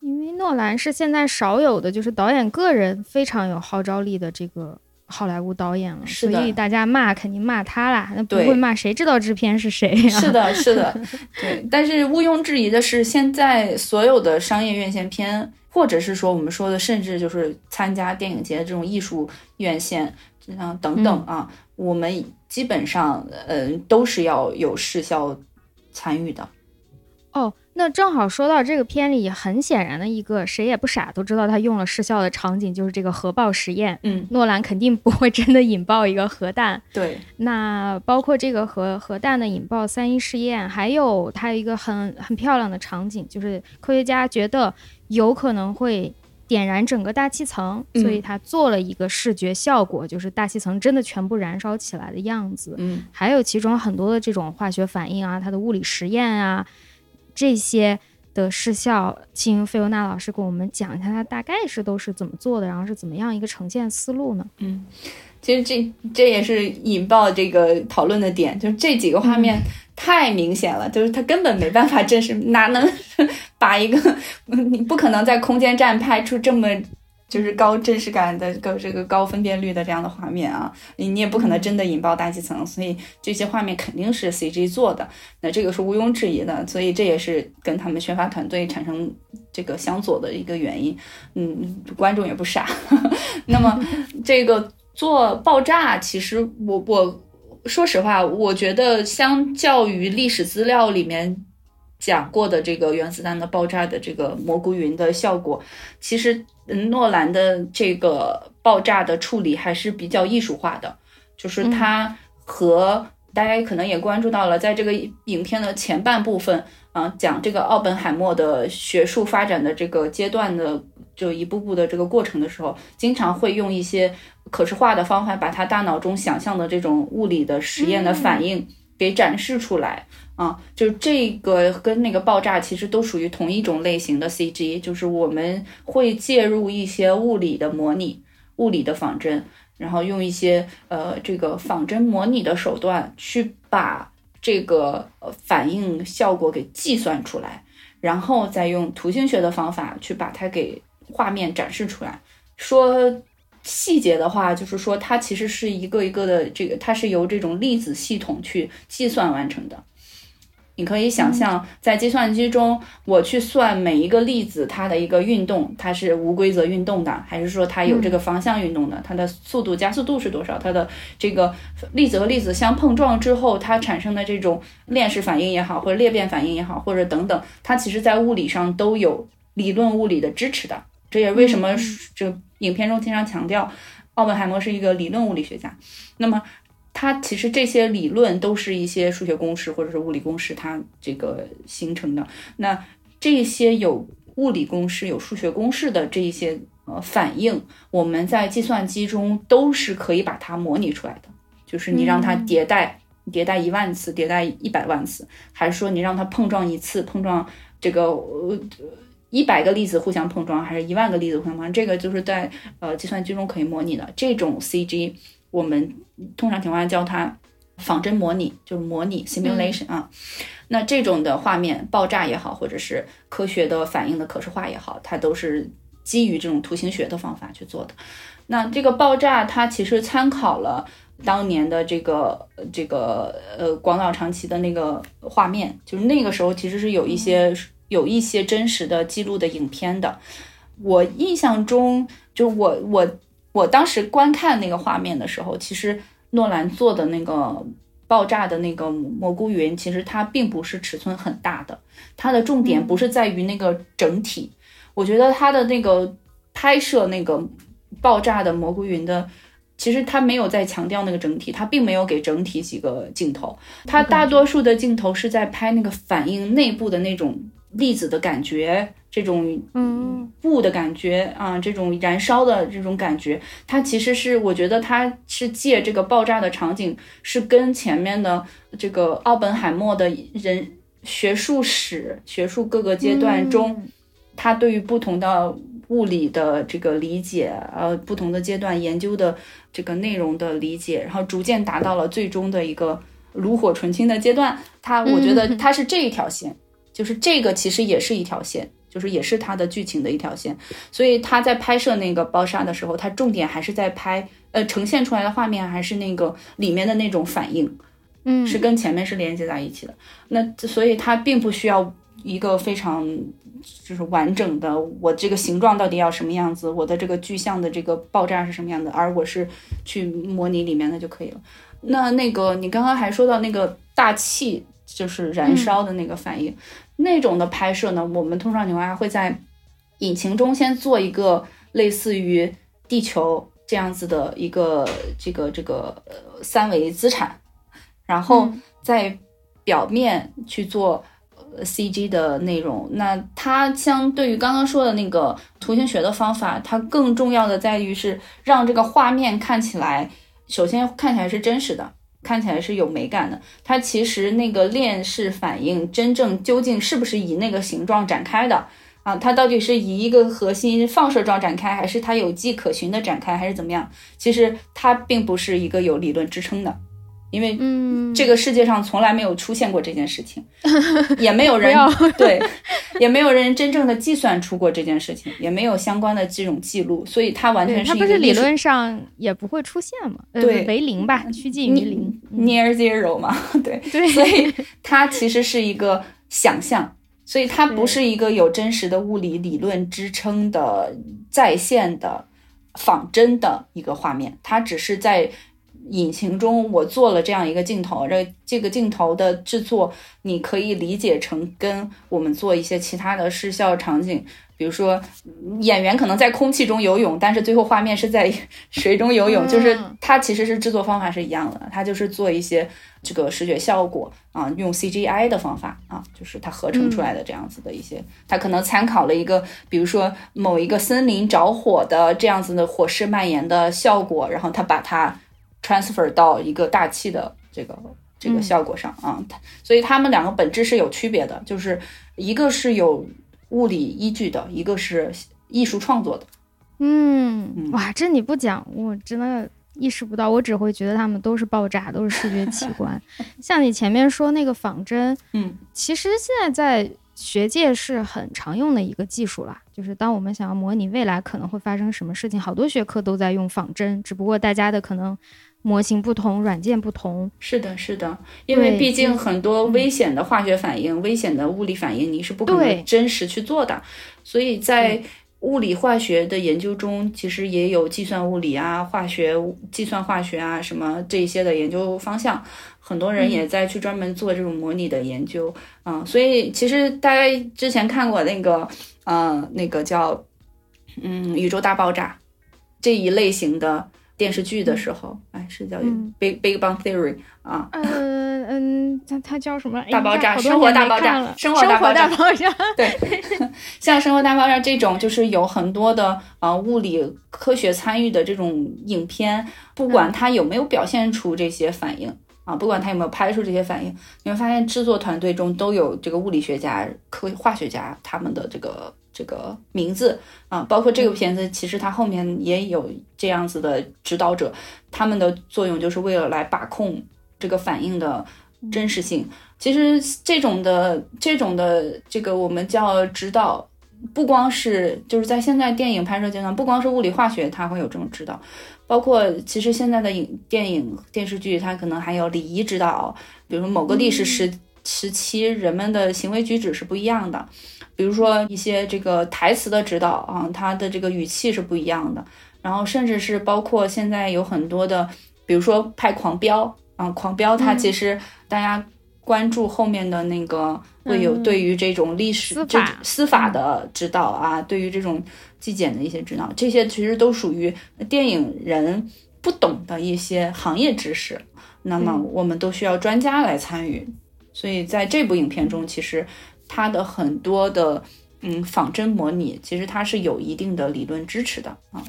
Speaker 1: 因为诺兰是现在少有的，就是导演个人非常有号召力的这个。好莱坞导演了，所以大家骂肯定骂他啦，那不会骂谁知道制片是谁呀？
Speaker 2: 是的，是的，对。但是毋庸置疑的是，现在所有的商业院线片，或者是说我们说的，甚至就是参加电影节的这种艺术院线，啊等等啊，我们基本上嗯都是要有视效参与的。
Speaker 1: 哦。那正好说到这个片里，很显然的一个谁也不傻都知道他用了失效的场景，就是这个核爆实验。
Speaker 2: 嗯，
Speaker 1: 诺兰肯定不会真的引爆一个核弹。
Speaker 2: 对，
Speaker 1: 那包括这个核核弹的引爆三一试验，还有它有一个很很漂亮的场景，就是科学家觉得有可能会点燃整个大气层，所以他做了一个视觉效果，就是大气层真的全部燃烧起来的样子。
Speaker 2: 嗯，
Speaker 1: 还有其中很多的这种化学反应啊，它的物理实验啊。这些的视效，请费尤娜老师给我们讲一下，它大概是都是怎么做的，然后是怎么样一个呈现思路呢？
Speaker 2: 嗯，其实这这也是引爆这个讨论的点，就是这几个画面太明显了，就是他根本没办法真实，哪能 把一个你不可能在空间站拍出这么。就是高真实感的高这个高分辨率的这样的画面啊，你你也不可能真的引爆大气层，所以这些画面肯定是 CG 做的，那这个是毋庸置疑的，所以这也是跟他们宣发团队产生这个相左的一个原因。嗯，观众也不傻。那么 这个做爆炸，其实我我说实话，我觉得相较于历史资料里面。讲过的这个原子弹的爆炸的这个蘑菇云的效果，其实诺兰的这个爆炸的处理还是比较艺术化的，就是他和大家可能也关注到了，在这个影片的前半部分啊，讲这个奥本海默的学术发展的这个阶段的，就一步步的这个过程的时候，经常会用一些可视化的方法，把他大脑中想象的这种物理的实验的反应给展示出来。啊，就这个跟那个爆炸其实都属于同一种类型的 CG，就是我们会介入一些物理的模拟、物理的仿真，然后用一些呃这个仿真模拟的手段去把这个反应效果给计算出来，然后再用图形学的方法去把它给画面展示出来。说细节的话，就是说它其实是一个一个的这个，它是由这种粒子系统去计算完成的。你可以想象，在计算机中，我去算每一个粒子它的一个运动，它是无规则运动的，还是说它有这个方向运动的？它的速度加速度是多少？它的这个粒子和粒子相碰撞之后，它产生的这种链式反应也好，或者裂变反应也好，或者等等，它其实在物理上都有理论物理的支持的。这也为什么这影片中经常强调奥本海默是一个理论物理学家。那么，他其实这些理论都是一些数学公式或者是物理公式，它这个形成的。那这些有物理公式、有数学公式的这一些呃反应，我们在计算机中都是可以把它模拟出来的。就是你让它迭代，迭代一万次，迭代一百万次，还是说你让它碰撞一次，碰撞这个呃一百个粒子互相碰撞，还是一万个粒子互相碰撞？这个就是在呃计算机中可以模拟的。这种 CG 我们通常情况下叫它仿真模拟，就是模拟 simulation 啊。那这种的画面爆炸也好，或者是科学的反应的可视化也好，它都是基于这种图形学的方法去做的。那这个爆炸它其实参考了。当年的这个这个呃广岛长崎的那个画面，就是那个时候其实是有一些有一些真实的记录的影片的。我印象中，就我我我当时观看那个画面的时候，其实诺兰做的那个爆炸的那个蘑菇云，其实它并不是尺寸很大的，它的重点不是在于那个整体。我觉得它的那个拍摄那个爆炸的蘑菇云的。其实它没有在强调那个整体，它并没有给整体几个镜头，它大多数的镜头是在拍那个反应内部的那种粒子的感觉，这种
Speaker 1: 嗯
Speaker 2: 雾的感觉啊，这种燃烧的这种感觉，它其实是我觉得它是借这个爆炸的场景，是跟前面的这个奥本海默的人学术史、学术各个阶段中，他对于不同的。物理的这个理解，呃，不同的阶段研究的这个内容的理解，然后逐渐达到了最终的一个炉火纯青的阶段。它，我觉得它是这一条线，就是这个其实也是一条线，就是也是它的剧情的一条线。所以他在拍摄那个包杀的时候，他重点还是在拍，呃，呈现出来的画面还是那个里面的那种反应，
Speaker 1: 嗯，
Speaker 2: 是跟前面是连接在一起的。那所以它并不需要一个非常。就是完整的，我这个形状到底要什么样子？我的这个具象的这个爆炸是什么样的？而我是去模拟里面的就可以了。那那个你刚刚还说到那个大气就是燃烧的那个反应，那种的拍摄呢？我们通常情况下会在引擎中先做一个类似于地球这样子的一个这个这个呃三维资产，然后在表面去做。C G 的内容，那它相对于刚刚说的那个图形学的方法，它更重要的在于是让这个画面看起来，首先看起来是真实的，看起来是有美感的。它其实那个链式反应真正究竟是不是以那个形状展开的啊？它到底是以一个核心放射状展开，还是它有迹可循的展开，还是怎么样？其实它并不是一个有理论支撑的。因为这个世界上从来没有出现过这件事情，也没有人对，也没有人真正的计算出过这件事情，也没有相关的这种记录，所以它完全是
Speaker 1: 它不是理论上也不会出现嘛？
Speaker 2: 对，
Speaker 1: 为零吧，趋近于零
Speaker 2: ，near zero 嘛？对
Speaker 1: 对，
Speaker 2: 所以它其实是一个想象，所以它不是一个有真实的物理理论支撑的在线的仿真的一个画面，它只是在。引擎中，我做了这样一个镜头，这这个镜头的制作，你可以理解成跟我们做一些其他的视效场景，比如说演员可能在空气中游泳，但是最后画面是在 水中游泳，就是它其实是制作方法是一样的，它就是做一些这个视觉效果啊，用 CGI 的方法啊，就是它合成出来的这样子的一些，它可能参考了一个，比如说某一个森林着火的这样子的火势蔓延的效果，然后它把它。Transfer 到一个大气的这个这个效果上啊，所以他们两个本质是有区别的，就是一个是有物理依据的，一个是艺术创作的。
Speaker 1: 嗯，哇，这你不讲，我真的意识不到，我只会觉得他们都是爆炸，都是视觉奇观。像你前面说那个仿真，
Speaker 2: 嗯，
Speaker 1: 其实现在在学界是很常用的一个技术啦，就是当我们想要模拟未来可能会发生什么事情，好多学科都在用仿真，只不过大家的可能。模型不同，软件不同，
Speaker 2: 是的，是的，因为毕竟很多危险的化学反应、危险的物理反应，你是不可能真实去做的。所以在物理化学的研究中，其实也有计算物理啊、化学、计算化学啊什么这些的研究方向。很多人也在去专门做这种模拟的研究啊。所以其实大家之前看过那个，呃，那个叫。嗯宇宙大爆炸这一类型的电视剧的时候，哎，是叫
Speaker 1: 嗯
Speaker 2: Big Big Bang Theory 啊，
Speaker 1: 嗯嗯，它它叫什么？哎
Speaker 2: 大爆炸生活大爆炸
Speaker 1: 了
Speaker 2: 生
Speaker 1: 生
Speaker 2: 活大爆炸
Speaker 1: 大爆炸。
Speaker 2: 对，像《生活大爆炸》这种，就是有很多的啊物理科学参与的这种影片，不管它有没有表现出这些反应。啊，不管它有没有拍出这些反应，你会发现制作团队中都有这个物理学家、科化学家他们的这个这个名字啊，包括这个片子，其实它后面也有这样子的指导者，他们的作用就是为了来把控这个反应的真实性。其实这种的这种的这个我们叫指导，不光是就是在现在电影拍摄阶段，不光是物理化学它会有这种指导，包括其实现在的影电影电视剧它可能还有礼仪指导，比如说某个历史时时期人们的行为举止是不一样的，比如说一些这个台词的指导啊，它的这个语气是不一样的，然后甚至是包括现在有很多的，比如说拍《狂飙》啊，《狂飙》它
Speaker 1: 嗯
Speaker 2: 其实大家。关注后面的那个会有
Speaker 1: 嗯
Speaker 2: 对于这种历史、这
Speaker 1: 司法
Speaker 2: 的指导啊，对于这种纪检的一些指导，这些其实都属于电影人不懂的一些行业知识。那么
Speaker 1: 嗯
Speaker 2: 我们都需要专家来参与，所以在这部影片中，其实它的很多的嗯仿真模拟，其实它是有一定的理论支持的啊。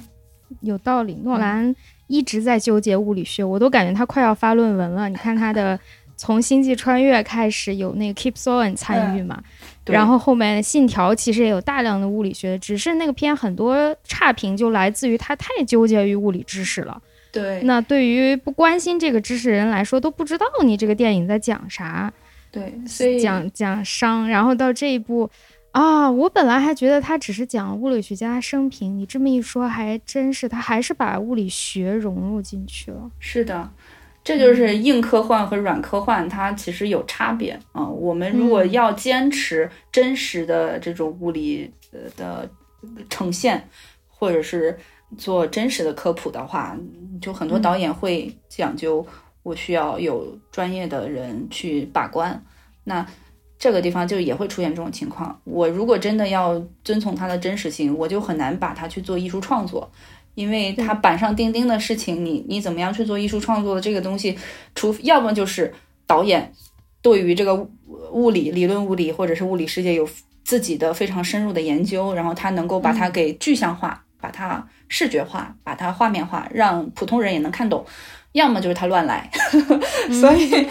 Speaker 1: 有道理，诺兰一直在纠结物理学，我都感觉他快要发论文了。你看他的 从《星际穿越》开始有那个 Keep Soren 参与嘛，
Speaker 2: 对
Speaker 1: 然后后面《信条》其实也有大量的物理学，只是那个片很多差评就来自于他太纠结于物理知识了。
Speaker 2: 对
Speaker 1: 那对于不关心这个知识的人来说，都不知道你这个电影在讲啥，
Speaker 2: 对，所以
Speaker 1: 讲讲伤，然后到这一步。啊，我本来还觉得他只是讲物理学家生平，你这么一说，还真是他还是把物理学融入进去了。
Speaker 2: 是的，这就是硬科幻和软科幻，它其实有差别啊、我们如果
Speaker 1: 嗯
Speaker 2: 要坚持真实的这种物理呃的呈现，或者是做真实的科普的话，就很多导演会讲究，我需要有专业的人去把关。那这个地方就也会出现这种情况。我如果真的要遵从它的真实性，我就很难把它去做艺术创作。因为它板上钉钉的事情，你你怎么样去做艺术创作的这个东西，除要么就是导演对于这个物物理理论物理或者是物理世界有自己的非常深入的研究，然后他能够把它给具象化，把它视觉化，把它画面化，让普通人也能看懂。要么就是他乱来，所以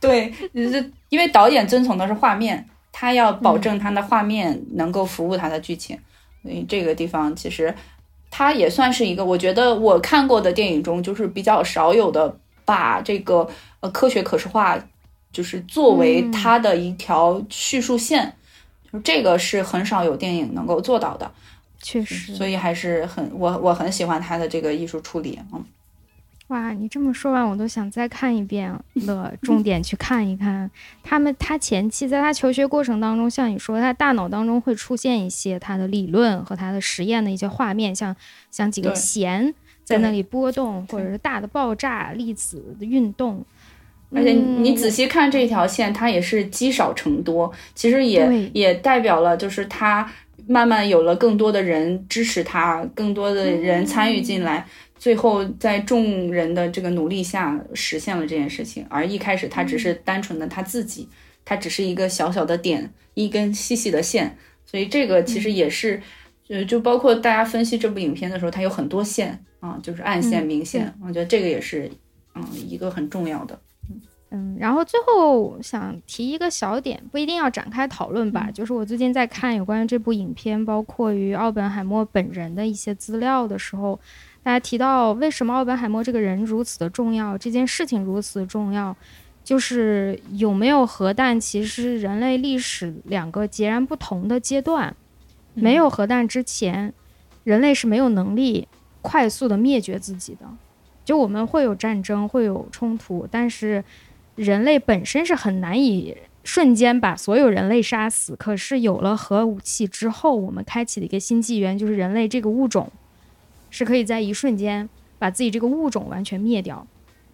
Speaker 2: 对，就是因为导演遵从的是画面，他要保证他的画面能够服务他的剧情，所以这个地方其实他也算是一个，我觉得我看过的电影中就是比较少有的把这个呃科学可视化，就是作为
Speaker 1: 嗯。
Speaker 2: 它的一条叙述线，就这个是很少有电影能够做到的，
Speaker 1: 确实，
Speaker 2: 所以还是很我我很喜欢他的这个艺术处理，嗯。
Speaker 1: 哇，你这么说完，我都想再看一遍了，重点去看一看。他们他前期在他求学过程当中，像你说，他大脑当中会出现一些他的理论和他的实验的一些画面，像像几个弦在那里波动，或者是大的爆炸、粒子的运动。
Speaker 2: 而且你
Speaker 1: 嗯
Speaker 2: 仔细看这条线，它也是积少成多，其实也也代表了就是他慢慢有了更多的人支持他，更多的人参与进来，最后在众人的这个努力下实现了这件事情。而一开始他只是单纯的他自己，他只是一个小小的点，一根细细的线，所以这个其实也是，呃，就包括大家分析这部影片的时候，它有很多线啊，就是暗线、
Speaker 1: 嗯
Speaker 2: 明线，我觉得这个也是，嗯，一个很重要的。
Speaker 1: 嗯，然后最后想提一个小点，不一定要展开讨论吧。就是我最近在看有关于这部影片，包括于奥本海默本人的一些资料的时候，大家提到为什么奥本海默这个人如此的重要，这件事情如此重要，就是有没有核弹，其实人类历史两个截然不同的阶段。没有核弹之前，人类是没有能力快速的灭绝自己的。就我们会有战争，会有冲突，但是人类本身是很难以瞬间把所有人类杀死。可是有了核武器之后，我们开启了一个新纪元，就是人类这个物种是可以在一瞬间把自己这个物种完全灭掉。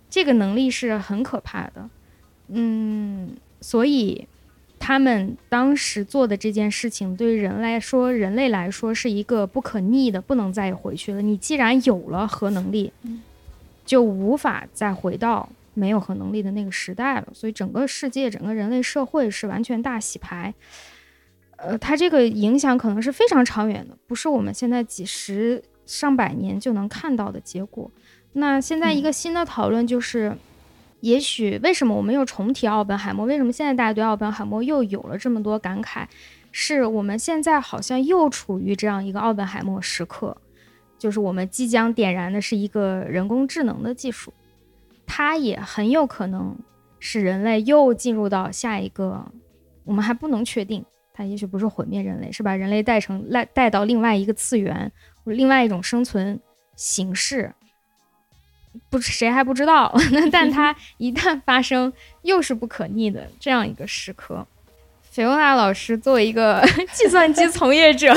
Speaker 1: 这个能力是很可怕的。嗯，所以他们当时做的这件事情，对人来说，人类来说是一个不可逆的，不能再回去了。你既然有了核能力，就无法再回到没有核能力的那个时代了。所以，整个世界，整个人类社会是完全大洗牌。呃，它这个影响可能是非常长远的，不是我们现在几十上百年就能看到的结果。那现在一个新的讨论就是。也许为什么我们又重提奥本海默？为什么现在大家对奥本海默又有了这么多感慨？是我们现在好像又处于这样一个奥本海默时刻，就是我们即将点燃的是一个人工智能的技术，它也很有可能使人类又进入到下一个，我们还不能确定，它也许不是毁灭人类，是把人类带成带带到另外一个次元，或另外一种生存形式。不，谁还不知道？但它一旦发生，又是不可逆的这样一个时刻。菲欧娜老师作为一个 计算机从业者，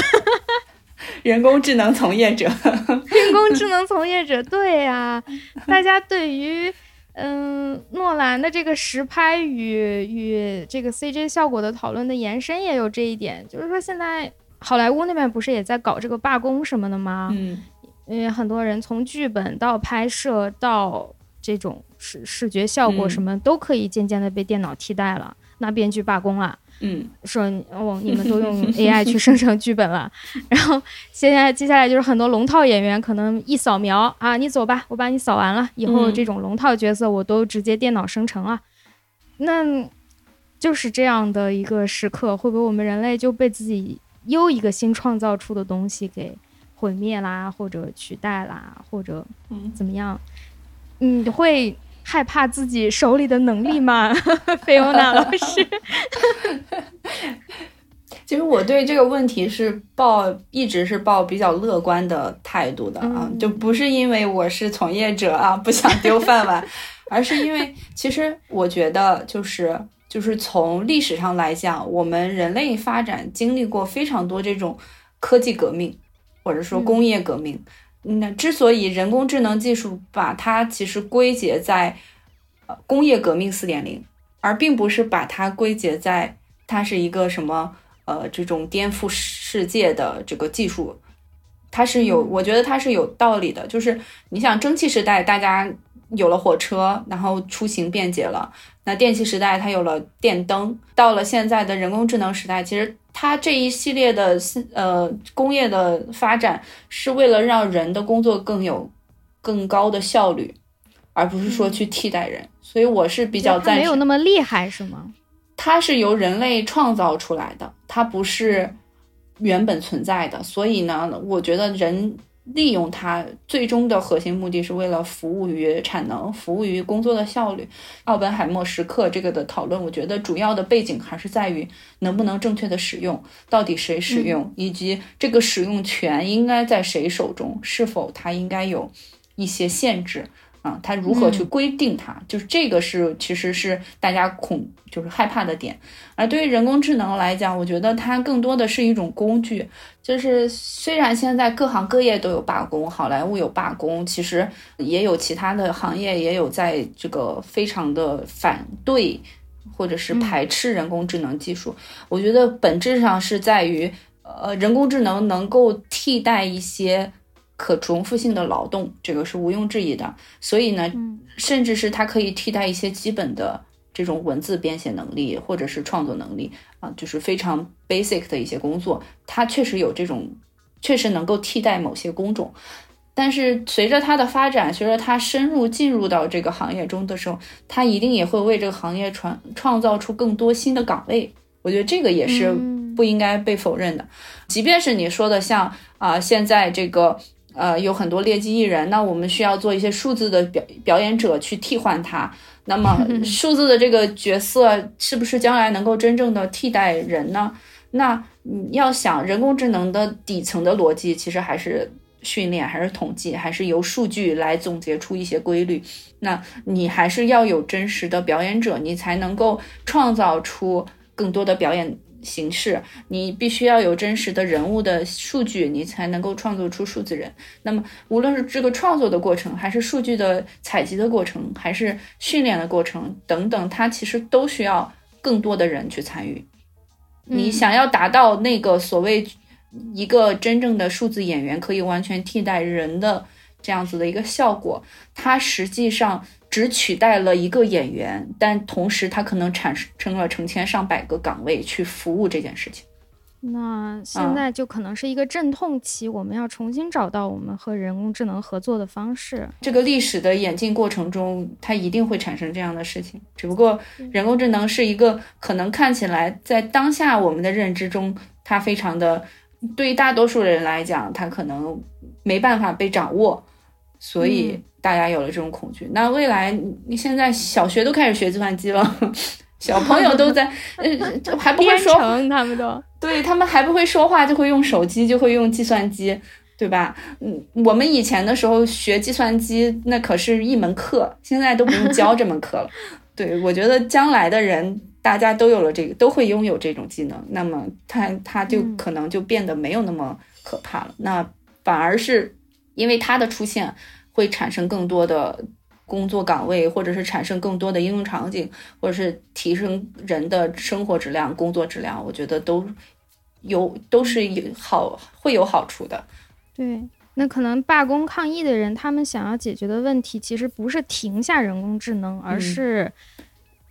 Speaker 2: 人工智能从业者，
Speaker 1: 人工智能从业者，对呀，大家对于嗯诺兰的这个实拍与与这个 CJ 效果的讨论的延伸也有这一点，就是说现在好莱坞那边不是也在搞这个罢工什么的吗？
Speaker 2: 嗯。
Speaker 1: 因为很多人从剧本到拍摄到这种视视觉效果什么都可以渐渐的被电脑替代了，那编剧罢工了，
Speaker 2: 嗯，
Speaker 1: 说哦你们都用 AI 去生成剧本了，然后现在接下来就是很多龙套演员可能一扫描啊你走吧，我把你扫完了以后这种龙套角色我都直接电脑生成了，那就是这样的一个时刻，会不会我们人类就被自己又一个新创造出的东西给？毁灭啦，或者取代啦，或者怎么样？你会害怕自己手里的能力吗？菲欧娜老师，
Speaker 2: 其实我对这个问题是抱一直是抱比较乐观的态度的啊，就不是因为我是从业者啊，不想丢饭碗，而是因为其实我觉得就是就是从历史上来讲，我们人类发展经历过非常多这种科技革命。或者说工业革命，那之所以人工智能技术把它其实归结在呃工业革命四点零，而并不是把它归结在它是一个什么呃这种颠覆世界的这个技术，它是有，我觉得它是有道理的。就是你想蒸汽时代，大家有了火车，然后出行便捷了；那电气时代，它有了电灯；到了现在的人工智能时代，其实。它这一系列的呃工业的发展，是为了让人的工作更有更高的效率，而不是说去替代人。所以我是比较赞成。
Speaker 1: 没有那么厉害是吗？
Speaker 2: 它是由人类创造出来的，它不是原本存在的。所以呢，我觉得人。利用它最终的核心目的是为了服务于产能，服务于工作的效率。奥本海默时刻这个的讨论，我觉得主要的背景还是在于能不能正确的使用，到底谁使用，以及这个使用权应该在谁手中，是否它应该有一些限制。啊，它如何去规定它？就是这个是其实是大家恐就是害怕的点。而对于人工智能来讲，我觉得它更多的是一种工具。就是虽然现在各行各业都有罢工，好莱坞有罢工，其实也有其他的行业也有在这个非常的反对或者是排斥人工智能技术。我觉得本质上是在于，呃，人工智能能够替代一些。可重复性的劳动，这个是毋庸置疑的。所以呢，甚至是它可以替代一些基本的这种文字编写能力，或者是创作能力啊，就是非常 basic 的一些工作，它确实有这种，确实能够替代某些工种。但是随着它的发展，随着它深入进入到这个行业中的时候，它一定也会为这个行业创创造出更多新的岗位。我觉得这个也是不应该被否认的。即便是你说的像啊，现在这个。呃，有很多劣迹艺人，那我们需要做一些数字的表表演者去替换他。那么，数字的这个角色是不是将来能够真正的替代人呢？那你要想，人工智能的底层的逻辑其实还是训练，还是统计，还是由数据来总结出一些规律。那你还是要有真实的表演者，你才能够创造出更多的表演。形式，你必须要有真实的人物的数据，你才能够创作出数字人。那么，无论是这个创作的过程，还是数据的采集的过程，还是训练的过程等等，它其实都需要更多的人去参与。你想要达到那个所谓一个真正的数字演员可以完全替代人的这样子的一个效果，它实际上只取代了一个演员，但同时它可能产生了成千上百个岗位去服务这件事情。
Speaker 1: 那现在就可能是一个阵痛期，我们要重新找到我们和人工智能合作的方式。
Speaker 2: 这个历史的演进过程中，它一定会产生这样的事情。只不过人工智能是一个可能看起来在当下我们的认知中，它非常的对于大多数人来讲，它可能没办法被掌握，所以大家有了这种恐惧。那未来，你现在小学都开始学计算机了。小朋友都在，呃，还不会说，
Speaker 1: 他们都
Speaker 2: 对他们还不会说话，就会用手机，就会用计算机，对吧？嗯，我们以前的时候学计算机，那可是一门课，现在都不用教这门课了。对，我觉得将来的人，大家都有了这个，都会拥有这种技能，那么他他就可能就变得没有那么可怕了。那反而是因为它的出现，会产生更多的。工作岗位，或者是产生更多的应用场景，或者是提升人的生活质量、工作质量，我觉得都有都是有好会有好处的。
Speaker 1: 对，那可能罢工抗议的人，他们想要解决的问题，其实不是停下人工智能，而是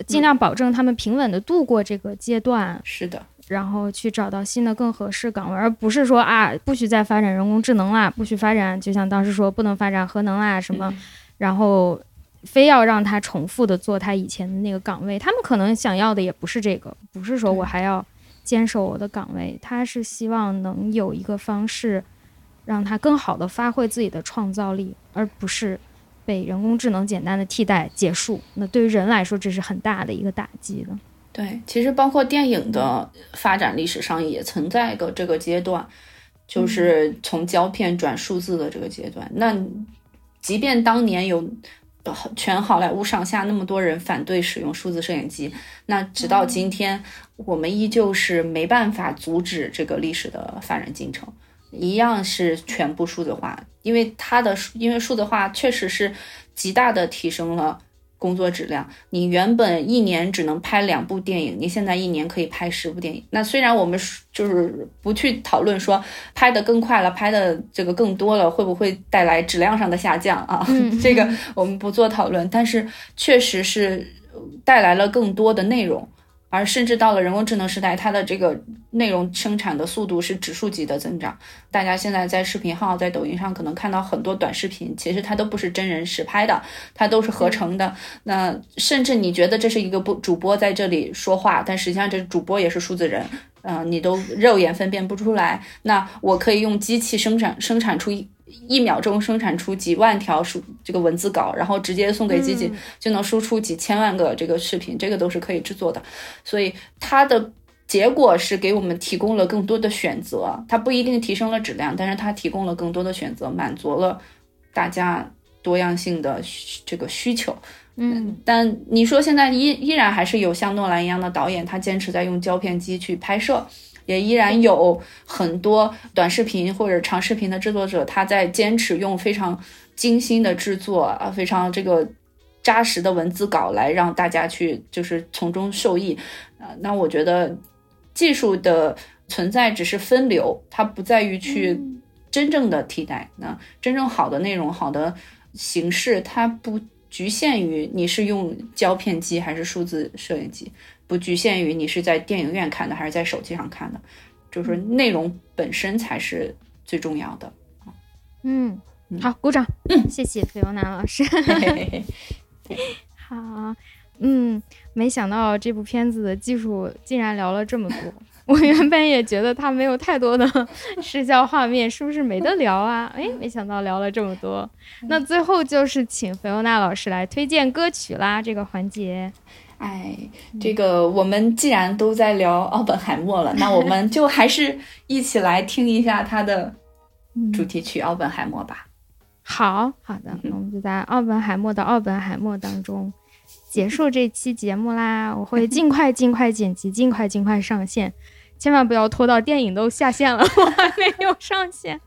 Speaker 1: 尽量保证他们平稳的度过这个阶段。
Speaker 2: 是的，
Speaker 1: 然后去找到新的更合适岗位，而不是说啊，不许再发展人工智能啦，不许发展，就像当时说不能发展核能啦什么，然后。非要让他重复的做他以前的那个岗位，他们可能想要的也不是这个，不是说我还要坚守我的岗位，他是希望能有一个方式，让他更好的发挥自己的创造力，而不是被人工智能简单的替代结束。那对于人来说，这是很大的一个打击的。
Speaker 2: 对，其实包括电影的发展历史上也存在一个这个阶段，就是从胶片转数字的这个阶段。那即便当年有。全好莱坞上下那么多人反对使用数字摄影机，那直到今天，我们依旧是没办法阻止这个历史的发展进程，一样是全部数字化，因为它的因为数字化确实是极大的提升了。工作质量，你原本一年只能拍两部电影，你现在一年可以拍十部电影。那虽然我们就是不去讨论说拍的更快了，拍的这个更多了，会不会带来质量上的下降啊？这个我们不做讨论，但是确实是带来了更多的内容。而甚至到了人工智能时代，它的这个内容生产的速度是指数级的增长。大家现在在视频号、在抖音上可能看到很多短视频，其实它都不是真人实拍的，它都是合成的。那甚至你觉得这是一个不主播在这里说话，但实际上这主播也是数字人，嗯，你都肉眼分辨不出来。那我可以用机器生产生产出一。秒钟生产出几万条数这个文字稿，然后直接送给机器，就能输出几千万个这个视频，这个都是可以制作的。所以它的结果是给我们提供了更多的选择，它不一定提升了质量，但是它提供了更多的选择，满足了大家多样性的这个需求。
Speaker 1: 嗯，
Speaker 2: 但你说现在依依然还是有像诺兰一样的导演，他坚持在用胶片机去拍摄。也依然有很多短视频或者长视频的制作者，他在坚持用非常精心的制作啊，非常这个扎实的文字稿来让大家去就是从中受益啊。那我觉得技术的存在只是分流，它不在于去真正的替代。那真正好的内容、好的形式，它不局限于你是用胶片机还是数字摄影机。不局限于你是在电影院看的还是在手机上看的，就是内容本身才是最重要的。
Speaker 1: 嗯，好，鼓掌。嗯，谢谢菲欧娜老师。好，嗯，没想到这部片子的技术竟然聊了这么多。我原本也觉得它没有太多的 视效画面，是不是没得聊啊？哎，没想到聊了这么多。那最后就是请菲欧娜老师来推荐歌曲啦，这个环节。
Speaker 2: 哎，这个我们既然都在聊奥本海默了，那我们就还是一起来听一下他的主题曲《奥本海默》吧。
Speaker 1: 好好的，那我们就在奥本海默的奥本海默当中结束这期节目啦。我会 尽快尽快剪辑，尽快尽快上线。千万不要拖到电影都下线了，我还没有上线，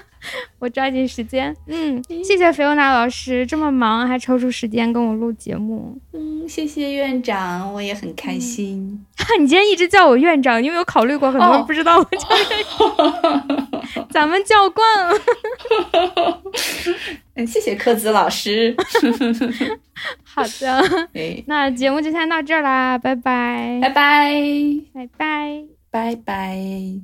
Speaker 1: 我抓紧时间。嗯，谢谢菲欧娜老师，这么忙还抽出时间跟我录节目。
Speaker 2: 嗯，谢谢院长，我也很开心。
Speaker 1: 你今天一直叫我院长，你有没有考虑过很多人不知道我叫院长？咱们叫惯了。
Speaker 2: 嗯，谢谢科子老师。
Speaker 1: 好的，那节目就先到这儿啦，拜拜，
Speaker 2: 拜拜，
Speaker 1: 拜拜，
Speaker 2: 拜拜。